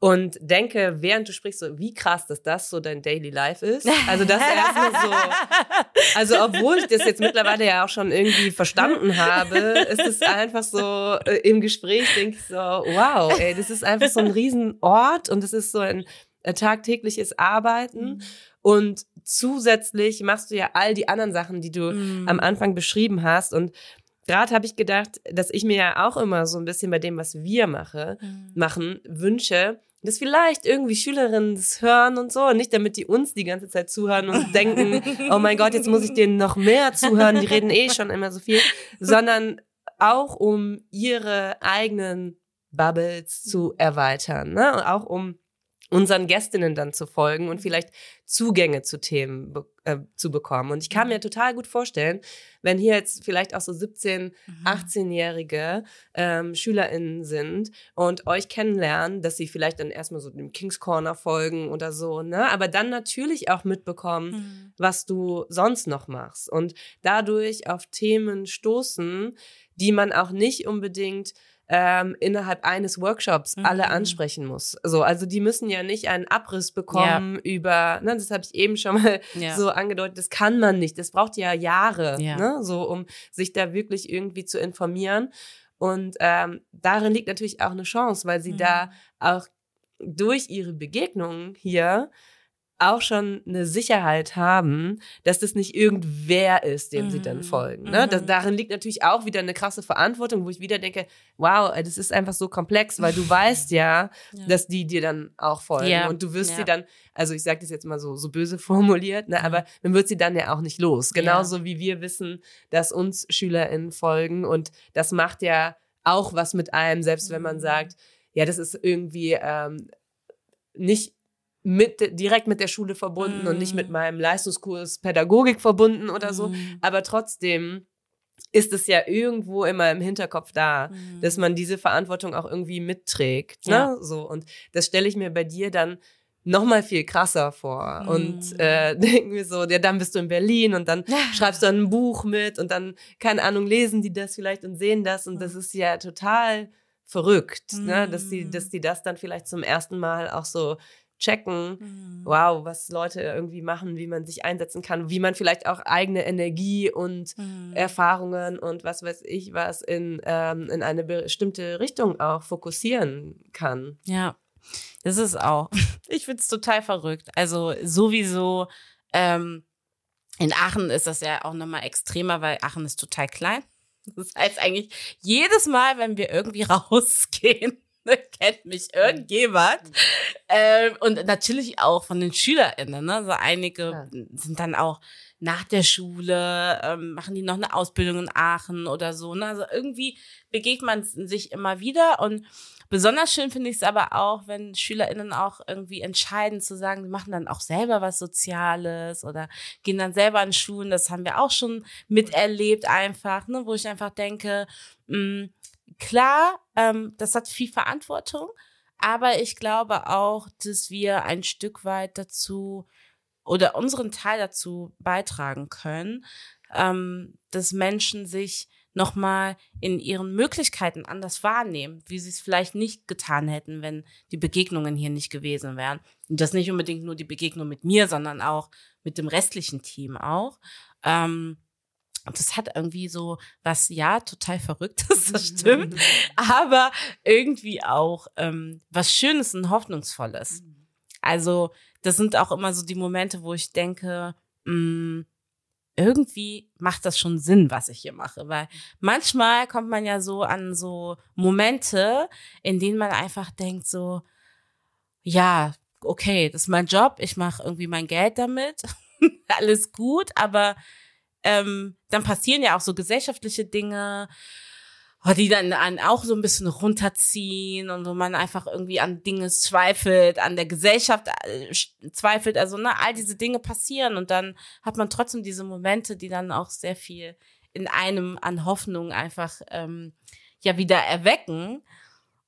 Und denke, während du sprichst, so, wie krass, dass das so dein Daily Life ist. Also das erstmal so, [LAUGHS] also obwohl ich das jetzt mittlerweile ja auch schon irgendwie verstanden habe, ist es einfach so, äh, im Gespräch denke ich so, wow, ey, das ist einfach so ein Riesenort und es ist so ein äh, tagtägliches Arbeiten. Und zusätzlich machst du ja all die anderen Sachen, die du Mhm. am Anfang beschrieben hast. Und gerade habe ich gedacht, dass ich mir ja auch immer so ein bisschen bei dem, was wir mache, Mhm. machen, wünsche, dass vielleicht irgendwie Schülerinnen das hören und so. Nicht damit die uns die ganze Zeit zuhören und [LAUGHS] denken, oh mein Gott, jetzt muss ich denen noch mehr zuhören, die reden eh schon immer so viel, [LAUGHS] sondern auch um ihre eigenen Bubbles zu erweitern, ne? Und auch um unseren Gästinnen dann zu folgen und vielleicht Zugänge zu Themen be äh, zu bekommen. Und ich kann mir total gut vorstellen, wenn hier jetzt vielleicht auch so 17, Mhm. 18-jährige ähm, SchülerInnen sind und euch kennenlernen, dass sie vielleicht dann erstmal so dem King's Corner folgen oder so, ne? Aber dann natürlich auch mitbekommen, Mhm. was du sonst noch machst und dadurch auf Themen stoßen, die man auch nicht unbedingt ähm, innerhalb eines Workshops alle Mhm. ansprechen muss. So, also die müssen ja nicht einen Abriss bekommen über, ne, das habe ich eben schon mal [LAUGHS] Ja. so angedeutet, das kann man nicht. Das braucht ja Jahre, Ja. ne, so um sich da wirklich irgendwie zu informieren. Und ähm, darin liegt natürlich auch eine Chance, weil sie Mhm. da auch durch ihre Begegnungen hier auch schon eine Sicherheit haben, dass das nicht irgendwer ist, dem sie dann Mhm. folgen. Ne? Das, Mhm. darin liegt natürlich auch wieder eine krasse Verantwortung, wo ich wieder denke, wow, das ist einfach so komplex, weil du [LAUGHS] weißt ja, Ja. dass die dir dann auch folgen Ja, und du wirst ja. sie dann, also ich sage das jetzt mal so so böse [LAUGHS] formuliert, ne, aber man wird sie dann ja auch nicht los. Genauso wie wir wissen, dass uns SchülerInnen folgen und das macht ja auch was mit einem, selbst wenn man Mhm. sagt, ja, das ist irgendwie ähm, nicht mit, direkt mit der Schule verbunden und nicht mit Mhm. meinem Leistungskurs Pädagogik verbunden oder so, Mhm. aber trotzdem ist es ja irgendwo immer im Hinterkopf da, Mhm. dass man diese Verantwortung auch irgendwie mitträgt. Ja. Ne? So, und das stelle ich mir bei dir dann noch mal viel krasser vor und äh, [LAUGHS] denken wir so, ja, dann bist du in Berlin und dann schreibst du ein Buch mit und dann, keine Ahnung, lesen die das vielleicht und sehen das und das ist ja total verrückt, ne? dass die, dass die das dann vielleicht zum ersten Mal auch so checken, Mhm. wow, was Leute irgendwie machen, wie man sich einsetzen kann, wie man vielleicht auch eigene Energie und Mhm. Erfahrungen und was weiß ich was in, ähm, in eine bestimmte Richtung auch fokussieren kann. Ja, das ist auch. [LAUGHS] Ich find's total verrückt. Also sowieso ähm, in Aachen ist das ja auch nochmal extremer, weil Aachen ist total klein. Das heißt eigentlich, jedes Mal, wenn wir irgendwie [LAUGHS] rausgehen, [LAUGHS] kennt mich irgendjemand. Ähm, und natürlich auch von den SchülerInnen. Ne? Also einige Ja. sind dann auch nach der Schule, ähm, machen die noch eine Ausbildung in Aachen oder so. Ne? Also irgendwie begegnet man sich immer wieder und Besonders schön finde ich es aber auch, wenn SchülerInnen auch irgendwie entscheiden zu sagen, die machen dann auch selber was Soziales oder gehen dann selber an Schulen. Das haben wir auch schon miterlebt einfach, ne, wo ich einfach denke, mh, klar, ähm, das hat viel Verantwortung, aber ich glaube auch, dass wir ein Stück weit dazu oder unseren Teil dazu beitragen können, ähm, dass Menschen sich nochmal in ihren Möglichkeiten anders wahrnehmen, wie sie es vielleicht nicht getan hätten, wenn die Begegnungen hier nicht gewesen wären. Und das nicht unbedingt nur die Begegnung mit mir, sondern auch mit dem restlichen Team auch. Ähm, und das hat irgendwie so was, ja, total Verrücktes, [LAUGHS] das stimmt, aber irgendwie auch ähm, was Schönes und Hoffnungsvolles. Also, das sind auch immer so die Momente, wo ich denke, mh, irgendwie macht das schon Sinn, was ich hier mache, weil manchmal kommt man ja so an so Momente, in denen man einfach denkt so, ja, okay, das ist mein Job, ich mache irgendwie mein Geld damit, [LAUGHS] alles gut, aber ähm, dann passieren ja auch so gesellschaftliche Dinge oh, die dann an auch so ein bisschen runterziehen und wo man einfach irgendwie an Dinge zweifelt, an der Gesellschaft äh, zweifelt, also ne, all diese Dinge passieren und dann hat man trotzdem diese Momente, die dann auch sehr viel in einem an Hoffnung einfach ähm, ja wieder erwecken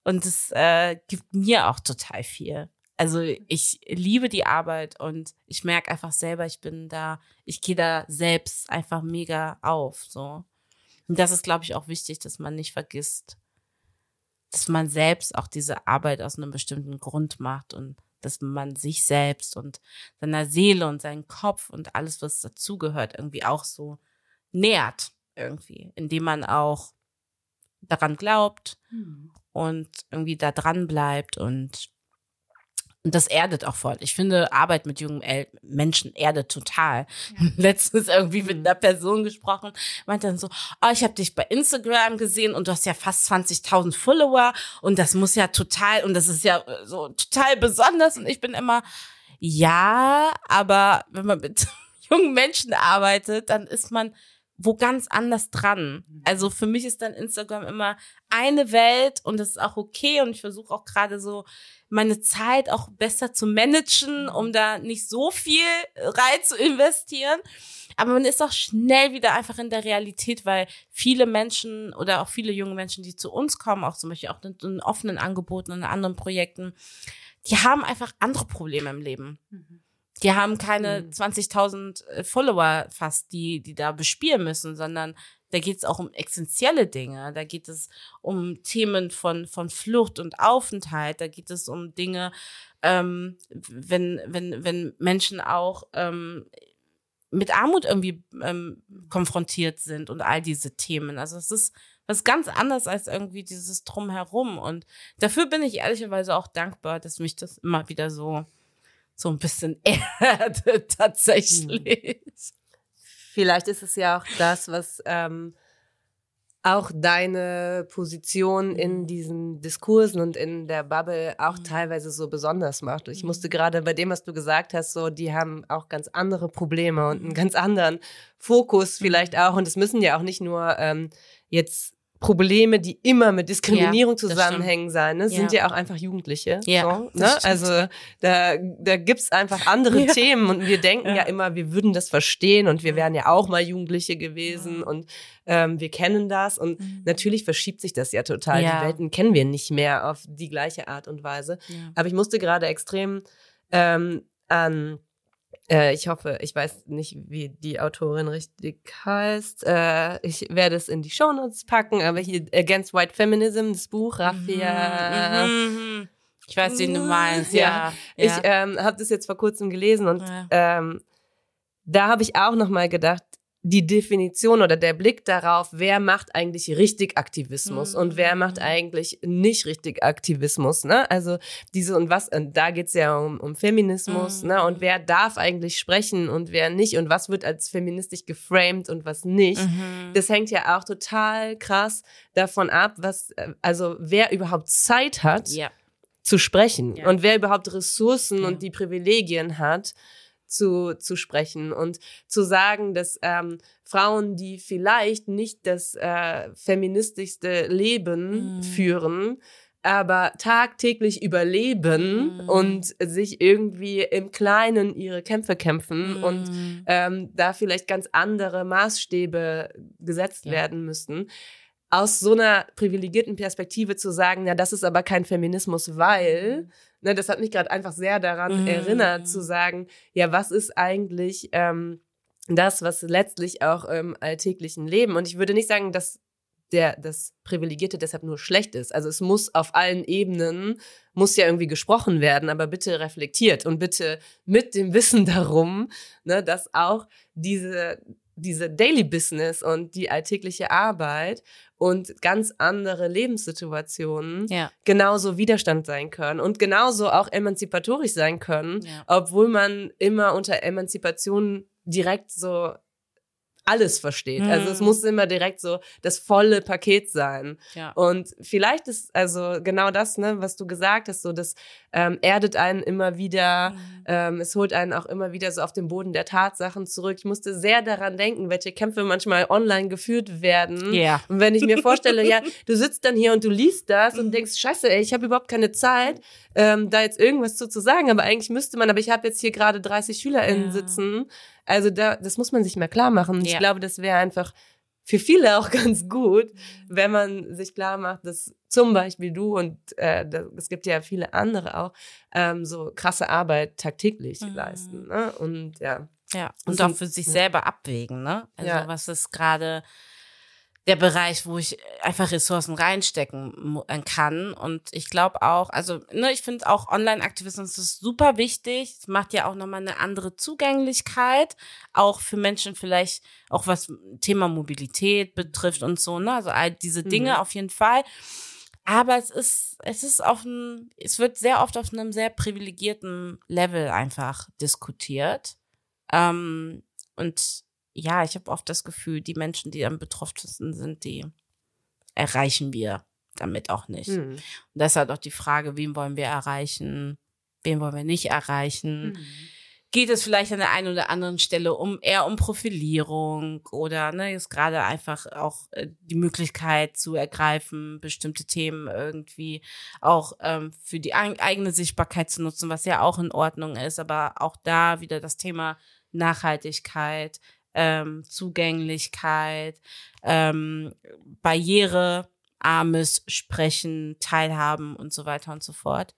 und es äh, gibt mir auch total viel. Also ich liebe die Arbeit und ich merke einfach selber, ich bin da, ich gehe da selbst einfach mega auf, so. Und das ist, glaube ich, auch wichtig, dass man nicht vergisst, dass man selbst auch diese Arbeit aus einem bestimmten Grund macht und dass man sich selbst und seiner Seele und seinen Kopf und alles, was dazugehört, irgendwie auch so nährt, irgendwie, indem man auch daran glaubt hm. und irgendwie da dran bleibt und und das erdet auch voll. Ich finde, Arbeit mit jungen El Menschen erdet total. Ja. [LAUGHS] Letztens irgendwie mit mhm. einer Person gesprochen, meinte dann so, oh, ich habe dich bei Instagram gesehen und du hast ja fast 20.000 Follower und das muss ja total, und das ist ja äh, so total besonders. Und ich bin immer, ja, aber wenn man mit [LAUGHS] jungen Menschen arbeitet, dann ist man wo ganz anders dran. Mhm. Also für mich ist dann Instagram immer eine Welt und das ist auch okay und ich versuche auch gerade so meine Zeit auch besser zu managen, mhm. um da nicht so viel rein zu investieren. Aber man ist auch schnell wieder einfach in der Realität, weil viele Menschen oder auch viele junge Menschen, die zu uns kommen, auch zum Beispiel auch in, in offenen Angeboten und anderen Projekten, die haben einfach andere Probleme im Leben. Mhm. Die haben keine mhm. 20.000 äh, Follower fast, die, die da bespielen müssen, sondern da geht es auch um essentielle Dinge. Da geht es um Themen von, von Flucht und Aufenthalt. Da geht es um Dinge, ähm, wenn, wenn, wenn Menschen auch ähm, mit Armut irgendwie ähm, konfrontiert sind und all diese Themen. Also es ist was ganz anderes als irgendwie dieses Drumherum. Und dafür bin ich ehrlicherweise auch dankbar, dass mich das immer wieder so so ein bisschen [LAUGHS] erdet tatsächlich. Vielleicht ist es ja auch das, was ähm, auch deine Position in mhm. diesen Diskursen und in der Bubble auch mhm. teilweise so besonders macht. Ich musste mhm. gerade bei dem, was du gesagt hast, so, die haben auch ganz andere Probleme und einen ganz anderen Fokus vielleicht auch. Und es müssen ja auch nicht nur ähm, jetzt Probleme, die immer mit Diskriminierung ja, zusammenhängen sein, ne? sind ja. ja auch einfach Jugendliche. Ja, so, ne? Also da, da gibt's einfach andere [LAUGHS] ja. Themen und wir denken ja. immer, wir würden das verstehen und wir wären ja auch mal Jugendliche gewesen und ähm, wir kennen das und mhm. natürlich verschiebt sich das ja total. Die Welten kennen wir nicht mehr auf die gleiche Art und Weise. Aber ich musste gerade extrem ähm, an äh, ich hoffe, ich weiß nicht, wie die Autorin richtig heißt. Äh, ich werde es in die Shownotes packen, aber hier Against White Feminism, das Buch, Raffia. Mhm, mhm. Ich weiß, wie du meinst, ja. ja. Ich ähm, habe das jetzt vor kurzem gelesen und ja. ähm, da habe ich auch noch mal gedacht, die Definition oder der Blick darauf, wer macht eigentlich richtig Aktivismus mhm. und wer mhm. macht eigentlich nicht richtig Aktivismus, ne? Also diese und was, und da geht's ja um, um Feminismus, mhm. ne? Und wer darf eigentlich sprechen und wer nicht und was wird als feministisch geframed und was nicht. Mhm. Das hängt ja auch total krass davon ab, was, also wer überhaupt Zeit hat, ja. zu sprechen ja. und wer überhaupt Ressourcen ja. und die Privilegien hat, zu, zu sprechen und zu sagen, dass ähm, Frauen, die vielleicht nicht das äh, feministischste Leben mm. führen, aber tagtäglich überleben mm. und sich irgendwie im Kleinen ihre Kämpfe kämpfen mm. und ähm, da vielleicht ganz andere Maßstäbe gesetzt ja. werden müssten. Aus so einer privilegierten Perspektive zu sagen, ja, das ist aber kein Feminismus, weil mhm ne, das hat mich gerade einfach sehr daran mhm. erinnert, zu sagen, ja, was ist eigentlich ähm, das, was letztlich auch im alltäglichen Leben, und ich würde nicht sagen, dass der das Privilegierte deshalb nur schlecht ist. Also es muss auf allen Ebenen, muss ja irgendwie gesprochen werden, aber bitte reflektiert und bitte mit dem Wissen [LAUGHS] darum, ne, dass auch diese, diese Daily Business und die alltägliche Arbeit und ganz andere Lebenssituationen ja. genauso Widerstand sein können und genauso auch emanzipatorisch sein können, ja. obwohl man immer unter Emanzipation direkt so alles versteht. Mhm. Also es muss immer direkt so das volle Paket sein. Ja. Und vielleicht ist also genau das, ne, was du gesagt hast, so das ähm, erdet einen immer wieder, mhm. Ähm, es holt einen auch immer wieder so auf den Boden der Tatsachen zurück. Ich musste sehr daran denken, welche Kämpfe manchmal online geführt werden. Ja. Und wenn ich mir vorstelle, ja, [LAUGHS] du sitzt dann hier und du liest das und denkst, scheiße, ey, ich habe überhaupt keine Zeit, ähm, da jetzt irgendwas zu, zu sagen, aber eigentlich müsste man, aber ich habe jetzt hier gerade 30 SchülerInnen Ja. sitzen. Also da, das muss man sich mal klar machen. Und Ja. Ich glaube, das wäre einfach für viele [LAUGHS] auch ganz gut, wenn man sich klar macht, dass zum Beispiel du und äh, es gibt ja viele andere auch, ähm, so krasse Arbeit tagtäglich Mhm. leisten. Ne? Und ja. Ja, Das und auch für sich selber abwägen, ne? Also Ja. was ist gerade der Bereich, wo ich einfach Ressourcen reinstecken äh, kann. Und ich glaube auch, also ne, ich finde auch Online-Aktivismus ist super wichtig. Es macht ja auch nochmal eine andere Zugänglichkeit, auch für Menschen vielleicht, auch was Thema Mobilität betrifft und so, ne? Also all diese Dinge Mhm. auf jeden Fall. Aber es ist, es ist auf einem, es wird sehr oft auf einem sehr privilegierten Level einfach diskutiert. Ähm, und ja, ich habe oft das Gefühl, die Menschen, die am betroffensten sind, die erreichen wir damit auch nicht. Hm. Und deshalb auch die Frage, wen wollen wir erreichen, wen wollen wir nicht erreichen. Hm. Geht es vielleicht an der einen oder anderen Stelle um eher um Profilierung oder ne, ist gerade einfach auch äh, die Möglichkeit zu ergreifen, bestimmte themen irgendwie auch ähm, für die eig- eigene Sichtbarkeit zu nutzen, was ja auch in Ordnung ist, aber auch da wieder das Thema Nachhaltigkeit, ähm, Zugänglichkeit, ähm, barrierearmes Sprechen, Teilhaben und so weiter und so fort.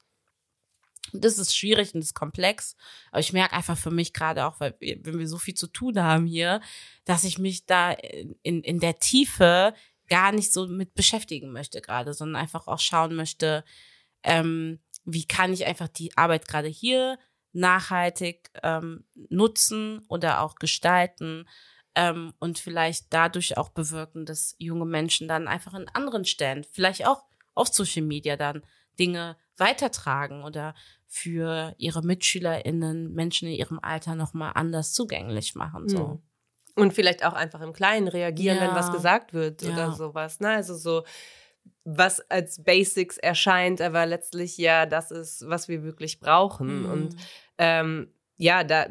Das ist schwierig und das ist komplex. Aber ich merke einfach für mich gerade auch, weil wir, wenn wir so viel zu tun haben hier, dass ich mich da in, in der Tiefe gar nicht so mit beschäftigen möchte gerade, sondern einfach auch schauen möchte, ähm, wie kann ich einfach die Arbeit gerade hier nachhaltig ähm, nutzen oder auch gestalten ähm, und vielleicht dadurch auch bewirken, dass junge Menschen dann einfach in anderen Stellen, vielleicht auch auf Social Media dann Dinge weitertragen oder für ihre MitschülerInnen Menschen in ihrem Alter nochmal anders zugänglich machen. So. Hm. Und vielleicht auch einfach im Kleinen reagieren, wenn Ja. was gesagt wird Ja. oder sowas. Ne? Also so, was als Basics erscheint, aber letztlich ja das ist, was wir wirklich brauchen. Mhm. Und ähm, ja, da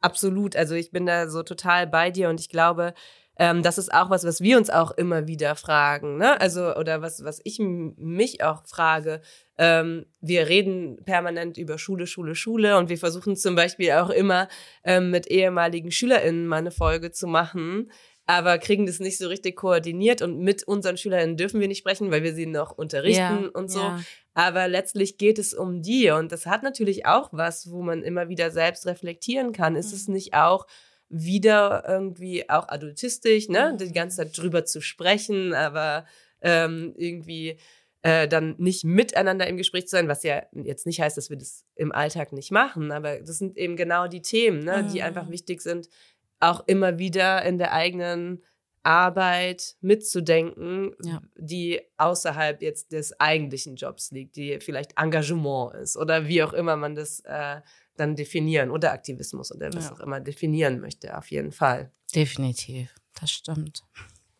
absolut. Also ich bin da so total bei dir und ich glaube, ähm, das ist auch was, was wir uns auch immer wieder fragen. Ne? Also, oder was, was ich mich auch frage. Ähm, wir reden permanent über Schule, Schule, Schule und wir versuchen zum Beispiel auch immer ähm, mit ehemaligen SchülerInnen mal eine Folge zu machen, aber kriegen das nicht so richtig koordiniert und mit unseren SchülerInnen dürfen wir nicht sprechen, weil wir sie noch unterrichten Ja, und so. ja. Aber letztlich geht es um die und das hat natürlich auch was, wo man immer wieder selbst reflektieren kann. Ist es Mhm. nicht auch wieder irgendwie auch adultistisch, ne? Mhm. Die ganze Zeit drüber zu sprechen, aber ähm, irgendwie äh, dann nicht miteinander im Gespräch zu sein, was ja jetzt nicht heißt, dass wir das im Alltag nicht machen, aber das sind eben genau die Themen, ne? die Mhm. einfach wichtig sind, auch immer wieder in der eigenen Arbeit mitzudenken, Ja. die außerhalb jetzt des eigentlichen Jobs liegt, die vielleicht Engagement ist oder wie auch immer man das äh, dann definieren oder Aktivismus oder was Ja. auch immer definieren möchte, auf jeden Fall. Definitiv, das stimmt.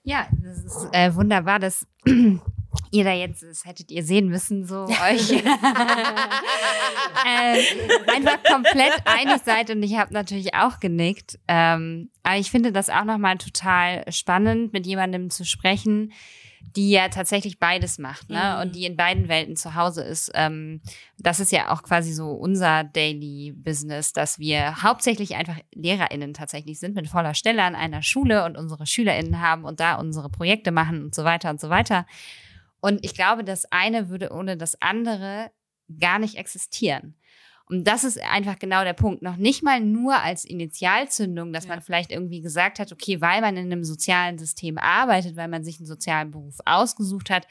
Ja, das ist äh, wunderbar, dass ihr da jetzt, das hättet ihr sehen müssen, so [LAUGHS] euch äh, einfach komplett einig seid und ich habe natürlich auch genickt. Ähm, aber ich finde das auch nochmal total spannend, mit jemandem zu sprechen, die ja tatsächlich beides macht, ne? Mhm. Und die in beiden Welten zu Hause ist. Ähm, das ist ja auch quasi so unser Daily Business, dass wir hauptsächlich einfach LehrerInnen tatsächlich sind mit voller Stelle an einer Schule und unsere SchülerInnen haben und da unsere Projekte machen und so weiter und so weiter. Und ich glaube, das eine würde ohne das andere gar nicht existieren. Und das ist einfach genau der Punkt. Noch nicht mal nur als Initialzündung, dass Ja. man vielleicht irgendwie gesagt hat, okay, weil man in einem sozialen System arbeitet, weil man sich einen sozialen Beruf ausgesucht hat,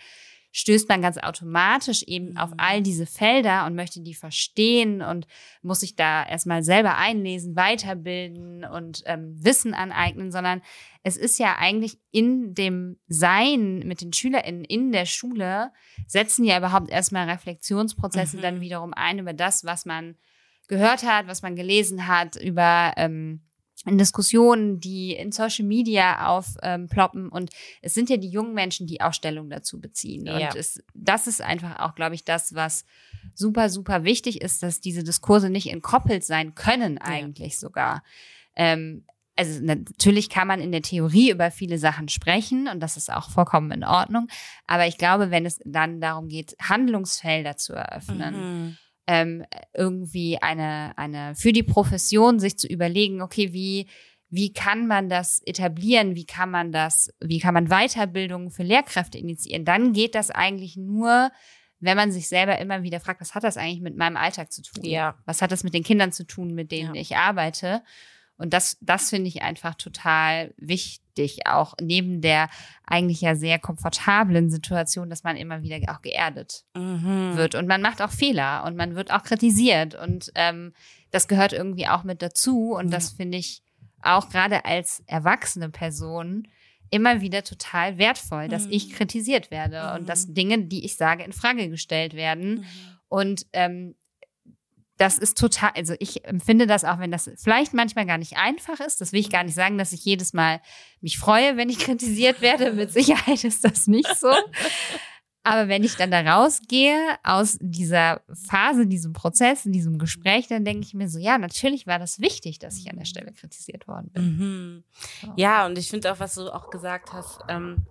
stößt man ganz automatisch eben Mhm. auf all diese Felder und möchte die verstehen und muss sich da erstmal selber einlesen, weiterbilden und ähm, Wissen aneignen, sondern es ist ja eigentlich in dem Sein mit den SchülerInnen in der Schule, setzen ja überhaupt erstmal Reflexionsprozesse Mhm. dann wiederum ein über das, was man gehört hat, was man gelesen hat, über ähm, in Diskussionen, die in Social Media aufploppen. Ähm, und es sind ja die jungen Menschen, die auch Stellung dazu beziehen. Ja. Und es, das ist einfach auch, glaube ich, das, was super, super wichtig ist, dass diese Diskurse nicht entkoppelt sein können, eigentlich ja. sogar. Ähm, also natürlich kann man in der Theorie über viele Sachen sprechen und das ist auch vollkommen in Ordnung. Aber ich glaube, wenn es dann darum geht, Handlungsfelder zu eröffnen, mhm ähm, irgendwie eine, eine, für die Profession sich zu überlegen, okay, wie, wie kann man das etablieren? Wie kann man das, wie kann man Weiterbildungen für Lehrkräfte initiieren? Dann geht das eigentlich nur, wenn man sich selber immer wieder fragt, was hat das eigentlich mit meinem Alltag zu tun? Ja. Was hat das mit den Kindern zu tun, mit denen ja. ich arbeite? Und das, das finde ich einfach total wichtig, auch neben der eigentlich ja sehr komfortablen Situation, dass man immer wieder auch geerdet mhm. wird. Und man macht auch Fehler und man wird auch kritisiert. Und ähm, das gehört irgendwie auch mit dazu. Und ja. das finde ich auch gerade als erwachsene Person immer wieder total wertvoll, dass mhm. ich kritisiert werde mhm. und dass Dinge, die ich sage, in Frage gestellt werden. Mhm. Und ähm, das ist total, also ich empfinde das auch, wenn das vielleicht manchmal gar nicht einfach ist. Das will ich gar nicht sagen, dass ich jedes Mal mich freue, wenn ich [LAUGHS] kritisiert werde. Mit Sicherheit ist das nicht so. Aber wenn ich dann da rausgehe aus dieser Phase, diesem Prozess, in diesem Gespräch, dann denke ich mir so, ja, natürlich war das wichtig, dass ich an der Stelle kritisiert worden bin. Mhm. So. Ja, und ich finde auch, was du auch gesagt hast, ähm,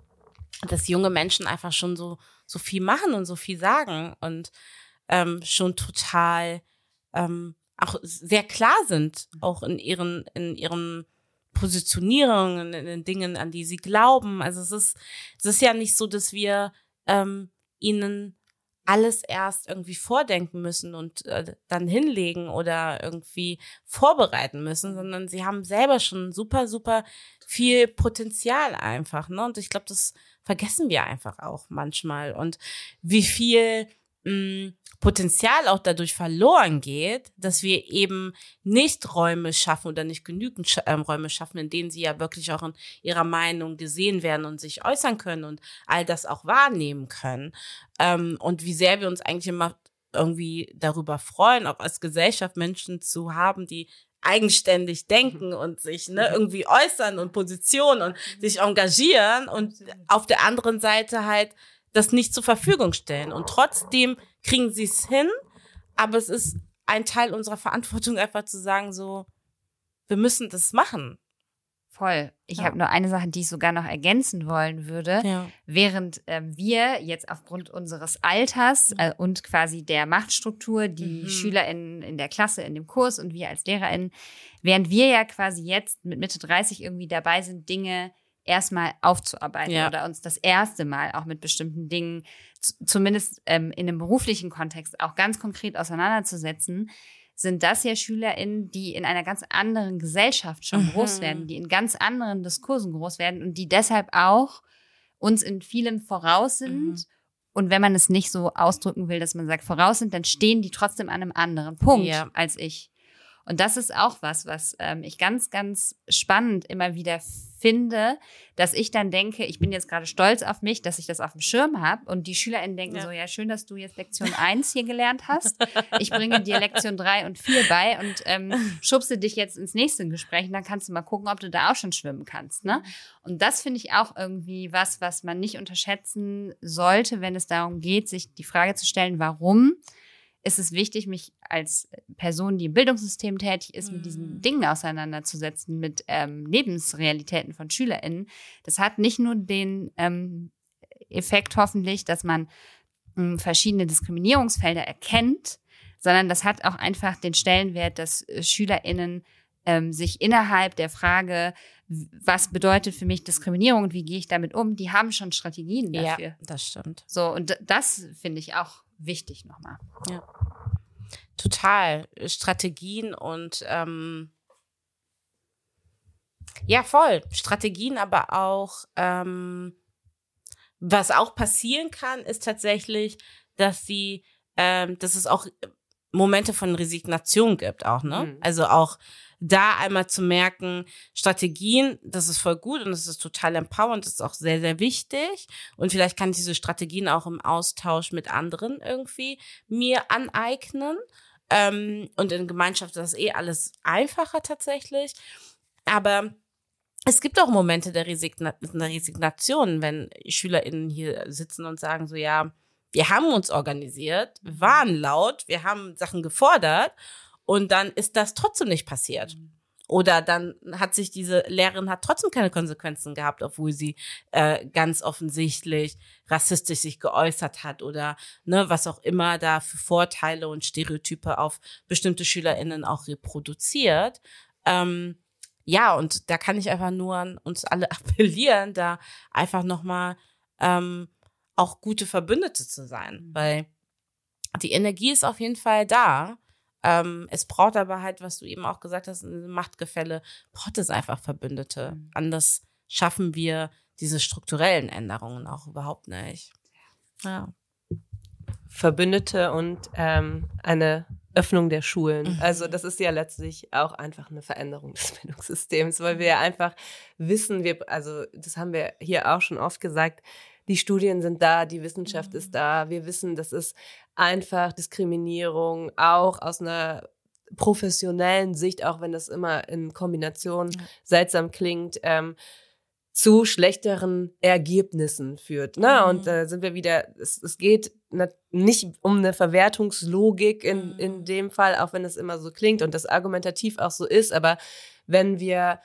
dass junge Menschen einfach schon so, so viel machen und so viel sagen und ähm, schon total ähm, auch sehr klar sind, auch in ihren, in ihren Positionierungen, in den Dingen, an die sie glauben. Also es ist, es ist ja nicht so, dass wir ähm, ihnen alles erst irgendwie vordenken müssen und äh, dann hinlegen oder irgendwie vorbereiten müssen, sondern sie haben selber schon super, super viel Potenzial einfach. Ne? Und ich glaube, das vergessen wir einfach auch manchmal. Und wie viel mh, Potenzial auch dadurch verloren geht, dass wir eben nicht Räume schaffen oder nicht genügend Sch äh, Räume schaffen, in denen sie ja wirklich auch in ihrer Meinung gesehen werden und sich äußern können und all das auch wahrnehmen können. Ähm, und wie sehr wir uns eigentlich immer irgendwie darüber freuen, auch als Gesellschaft Menschen zu haben, die eigenständig denken und sich ne, irgendwie äußern und Positionen und sich engagieren und auf der anderen Seite halt das nicht zur Verfügung stellen. Und trotzdem kriegen sie es hin, aber es ist ein Teil unserer Verantwortung, einfach zu sagen, so, wir müssen das machen. Voll. Ich ja. habe nur eine Sache, die ich sogar noch ergänzen wollen würde. Ja. Während äh, wir jetzt aufgrund unseres Alters äh, und quasi der Machtstruktur, die mhm. SchülerInnen in der Klasse, in dem Kurs und wir als LehrerInnen, während wir ja quasi jetzt mit Mitte 30 irgendwie dabei sind, Dinge erstmal aufzuarbeiten ja. oder uns das erste Mal auch mit bestimmten Dingen, zumindest ähm, in einem beruflichen Kontext, auch ganz konkret auseinanderzusetzen, sind das ja SchülerInnen, die in einer ganz anderen Gesellschaft schon mhm. groß werden, die in ganz anderen Diskursen groß werden und die deshalb auch uns in vielem voraus sind. Mhm. Und wenn man es nicht so ausdrücken will, dass man sagt voraus sind, dann stehen die trotzdem an einem anderen Punkt ja. als ich. Und das ist auch was, was ähm, ich ganz, ganz spannend immer wieder finde, dass ich dann denke, ich bin jetzt gerade stolz auf mich, dass ich das auf dem Schirm habe und die SchülerInnen denken ja. so, ja, schön, dass du jetzt Lektion 1 hier gelernt hast. Ich bringe dir Lektion 3 und 4 bei und ähm, schubse dich jetzt ins nächste Gespräch und dann kannst du mal gucken, ob du da auch schon schwimmen kannst. Ne? Und das finde ich auch irgendwie was, was man nicht unterschätzen sollte, wenn es darum geht, sich die Frage zu stellen, warum ist es wichtig, mich als Person, die im Bildungssystem tätig ist, mhm. mit diesen mhm. Dingen auseinanderzusetzen, mit ähm, Lebensrealitäten von SchülerInnen. Das hat nicht nur den ähm, Effekt hoffentlich, dass man ähm, verschiedene Diskriminierungsfelder erkennt, sondern das hat auch einfach den Stellenwert, dass äh, SchülerInnen ähm, sich innerhalb der Frage, was bedeutet für mich Diskriminierung und wie gehe ich damit um, die haben schon Strategien dafür. Ja, das stimmt. So, und das finde ich auch wichtig nochmal. Ja. Total. Strategien und ähm, ja, voll. Strategien, aber auch ähm, was auch passieren kann, ist tatsächlich, dass sie, ähm, dass es auch Momente von Resignation gibt auch, ne? Mhm. Also auch da einmal zu merken, Strategien, das ist voll gut und das ist total empowernd, das ist auch sehr, sehr wichtig. Und vielleicht kann ich diese Strategien auch im Austausch mit anderen irgendwie mir aneignen. Ähm, und in Gemeinschaft ist das eh alles einfacher tatsächlich. aber es gibt auch Momente der, Resigna der Resignation, wenn SchülerInnen hier sitzen und sagen so, ja, wir haben uns organisiert, wir waren laut, wir haben Sachen gefordert und dann ist das trotzdem nicht passiert. Oder dann hat sich diese Lehrerin hat trotzdem keine Konsequenzen gehabt, obwohl sie äh, ganz offensichtlich rassistisch sich geäußert hat oder ne, was auch immer da für Vorteile und Stereotype auf bestimmte SchülerInnen auch reproduziert. Ähm, ja, und da kann ich einfach nur an uns alle [LAUGHS] appellieren, da einfach nochmal ähm, auch gute Verbündete zu sein, Mhm. weil die Energie ist auf jeden Fall da. Ähm, es braucht aber halt, was du eben auch gesagt hast, ein Machtgefälle, braucht es einfach Verbündete. Mhm. Anders schaffen wir diese strukturellen Änderungen auch überhaupt nicht. Ja. Verbündete und ähm, eine Öffnung der Schulen. Mhm. Also das ist ja letztlich auch einfach eine Veränderung des [LAUGHS] Bildungssystems, weil wir ja einfach wissen, wir, also das haben wir hier auch schon oft gesagt, die Studien sind da, die Wissenschaft Mhm. ist da. Wir wissen, das ist einfach Diskriminierung, auch aus einer professionellen Sicht, auch wenn das immer in Kombination Ja. seltsam klingt, ähm, zu schlechteren Ergebnissen führt. Ne? Mhm. Und da sind wir wieder, es, es geht nicht um eine Verwertungslogik in, Mhm. in dem Fall, auch wenn es immer so klingt und das argumentativ auch so ist, aber wenn wir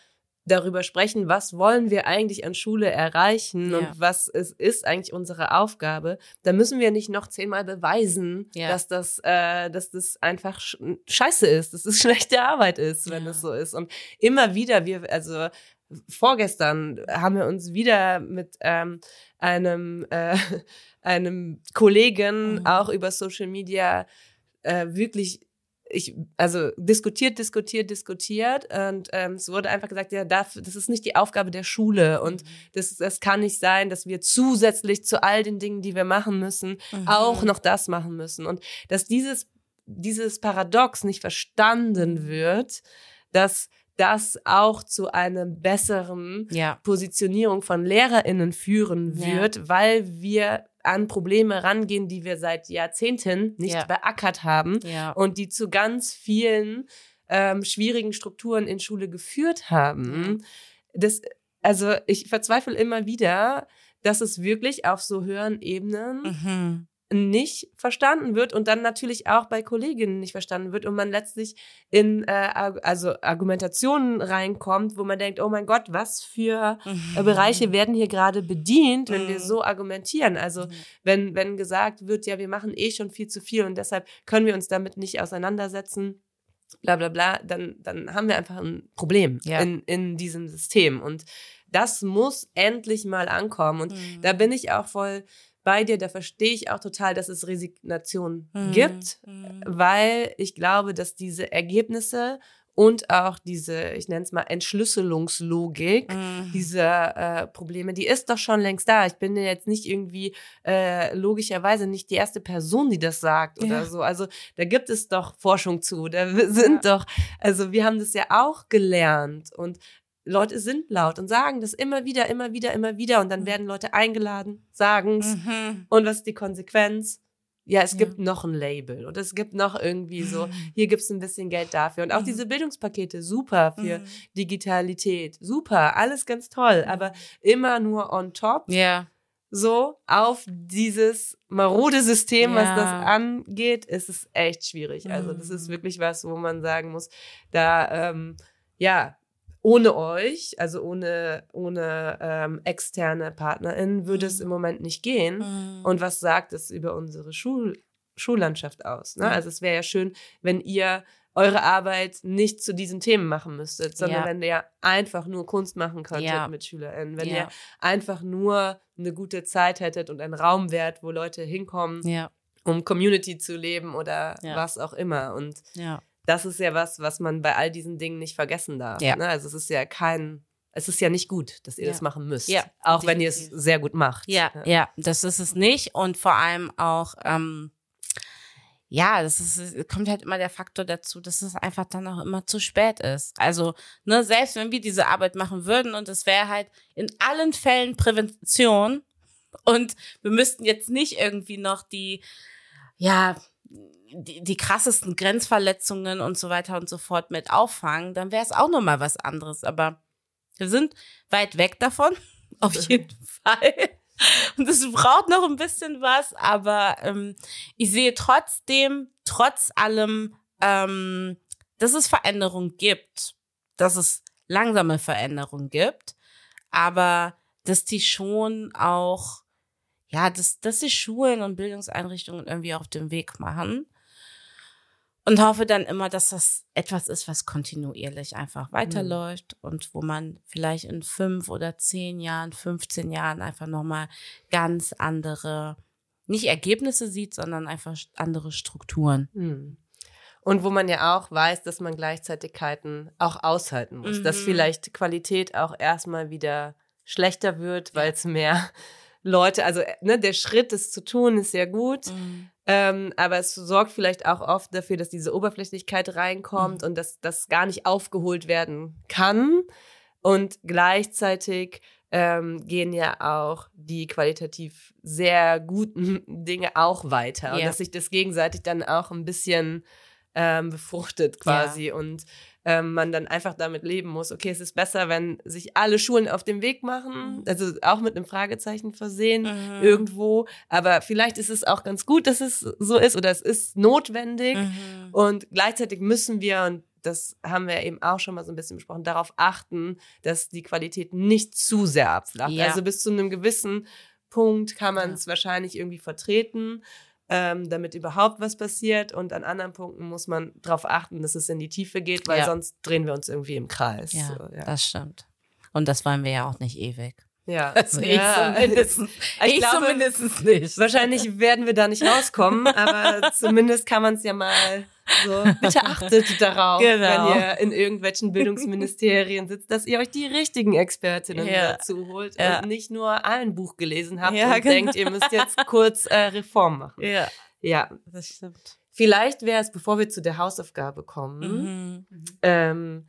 darüber sprechen, was wollen wir eigentlich an Schule erreichen Ja. und was es ist eigentlich unsere Aufgabe, dann müssen wir nicht noch zehnmal beweisen, Ja. dass das, äh, dass das einfach sch scheiße ist, dass es [LAUGHS] schlechte Arbeit ist, wenn Ja. es so ist. Und immer wieder, wir, also vorgestern haben wir uns wieder mit ähm, einem, äh, [LAUGHS] einem Kollegen Mhm. auch über Social Media äh, wirklich ich, also diskutiert, diskutiert, diskutiert und ähm, es wurde einfach gesagt, ja, darf, das ist nicht die Aufgabe der Schule und das, das kann nicht sein, dass wir zusätzlich zu all den Dingen, die wir machen müssen, Mhm. auch noch das machen müssen und dass dieses, dieses Paradox nicht verstanden wird, dass das auch zu einer besseren Ja. Positionierung von LehrerInnen führen Ja. wird, weil wir an Probleme rangehen, die wir seit Jahrzehnten nicht Ja. beackert haben Ja. und die zu ganz vielen ähm, schwierigen Strukturen in Schule geführt haben. Das, also ich verzweifle immer wieder, dass es wirklich auf so höheren Ebenen Mhm. Nicht verstanden wird und dann natürlich auch bei Kolleginnen nicht verstanden wird und man letztlich in äh, also Argumentationen reinkommt, wo man denkt, oh mein Gott, was für äh, Bereiche [LAUGHS] werden hier gerade bedient, wenn wir Mhm. so argumentieren. Also wenn, wenn gesagt wird, ja, wir machen eh schon viel zu viel und deshalb können wir uns damit nicht auseinandersetzen, bla bla bla, dann, dann haben wir einfach ein Problem Ja. in, in diesem System. Und das muss endlich mal ankommen. Und Mhm. da bin ich auch voll bei dir, da verstehe ich auch total, dass es Resignation Mhm. gibt, Mhm. weil ich glaube, dass diese Ergebnisse und auch diese, ich nenne es mal Entschlüsselungslogik, Mhm. dieser äh, Probleme, die ist doch schon längst da. Ich bin ja jetzt nicht irgendwie äh, logischerweise nicht die erste Person, die das sagt oder Ja. so. Also da gibt es doch Forschung zu. Da sind doch, also wir haben das ja auch gelernt und Leute sind laut und sagen das immer wieder, immer wieder, immer wieder und dann Mhm. werden Leute eingeladen, sagen's Mhm. und was ist die Konsequenz? Ja, es Ja. gibt noch ein Label und es gibt noch irgendwie so, Mhm. [LAUGHS] hier gibt's ein bisschen Geld dafür. Und auch Mhm. diese Bildungspakete, super für Mhm. Digitalität, super, alles ganz toll, aber immer nur on top, Ja. so auf dieses marode System, was Ja. das angeht, ist es echt schwierig. Also das ist Mhm. wirklich was, wo man sagen muss, da, ähm, ja, ohne euch, also ohne, ohne ähm, externe PartnerInnen, würde es Mhm. im Moment nicht gehen. Mhm. Und was sagt es über unsere Schul Schullandschaft aus? Ne? Ja. Also es wäre ja schön, wenn ihr eure Arbeit nicht zu diesen Themen machen müsstet, sondern Ja. wenn ihr einfach nur Kunst machen könntet Ja. mit SchülerInnen, wenn ihr einfach nur eine gute Zeit hättet und einen Raum wärt, wo Leute hinkommen, um Community zu leben oder was auch immer. Und Ja. Das ist ja was, was man bei all diesen Dingen nicht vergessen darf. Ja. Ne? Also es ist ja kein, es ist ja nicht gut, dass ihr Ja. das machen müsst. Ja, auch wenn ihr es definitiv. sehr gut macht. Ja, ja, das ist es nicht. Und vor allem auch, ähm, ja, das ist, es kommt halt immer der Faktor dazu, dass es einfach dann auch immer zu spät ist. Also, ne, selbst wenn wir diese Arbeit machen würden und es wäre halt in allen Fällen Prävention und wir müssten jetzt nicht irgendwie noch die, ja, die, die krassesten Grenzverletzungen und so weiter und so fort mit auffangen, dann wäre es auch noch mal was anderes. Aber wir sind weit weg davon, [LAUGHS] auf jeden Fall. Und es braucht noch ein bisschen was, aber ähm, ich sehe trotzdem, trotz allem, ähm, dass es Veränderung gibt, dass es langsame Veränderung gibt, aber dass die schon auch, ja, dass, dass die Schulen und Bildungseinrichtungen irgendwie auf den Weg machen und hoffe dann immer, dass das etwas ist, was kontinuierlich einfach weiterläuft mhm. und wo man vielleicht in fünf oder zehn Jahren, 15 Jahren einfach nochmal ganz andere, nicht Ergebnisse sieht, sondern einfach andere Strukturen. Mhm. Und wo man ja auch weiß, dass man Gleichzeitigkeiten auch aushalten muss, mhm. dass vielleicht Qualität auch erstmal wieder schlechter wird, weil es mehr Leute, also ne, der Schritt, es zu tun, ist sehr gut. Mhm. Ähm, aber es sorgt vielleicht auch oft dafür, dass diese Oberflächlichkeit reinkommt mhm. und dass das gar nicht aufgeholt werden kann. Und gleichzeitig ähm, gehen ja auch die qualitativ sehr guten [LAUGHS] Dinge auch weiter. Ja. Und dass sich das gegenseitig dann auch ein bisschen ähm, befruchtet quasi. Ja. Und ähm, man dann einfach damit leben muss, okay, es ist besser, wenn sich alle Schulen auf den Weg machen, mhm. also auch mit einem Fragezeichen versehen mhm. irgendwo, aber vielleicht ist es auch ganz gut, dass es so ist oder es ist notwendig mhm. und gleichzeitig müssen wir und das haben wir eben auch schon mal so ein bisschen besprochen, darauf achten, dass die Qualität nicht zu sehr abflacht. Ja. Also bis zu einem gewissen Punkt kann man es ja. wahrscheinlich irgendwie vertreten ähm, damit überhaupt was passiert. Und an anderen Punkten muss man darauf achten, dass es in die Tiefe geht, weil ja. sonst drehen wir uns irgendwie im Kreis. Ja, so, ja, das stimmt. Und das wollen wir ja auch nicht ewig. Ja, [LAUGHS] also ich, ja. Zumindest, ich, ich glaube, zumindest nicht. Wahrscheinlich werden wir da nicht rauskommen, [LAUGHS] aber zumindest kann man es ja mal so. Bitte achtet darauf, genau. wenn ihr in irgendwelchen Bildungsministerien sitzt, dass ihr euch die richtigen Expertinnen ja. dazu holt ja. und nicht nur ein Buch gelesen habt ja, und genau. denkt, ihr müsst jetzt kurz äh, Reform machen. Ja. Ja, das stimmt. Vielleicht wäre es, bevor wir zu der Hausaufgabe kommen, mhm. ähm,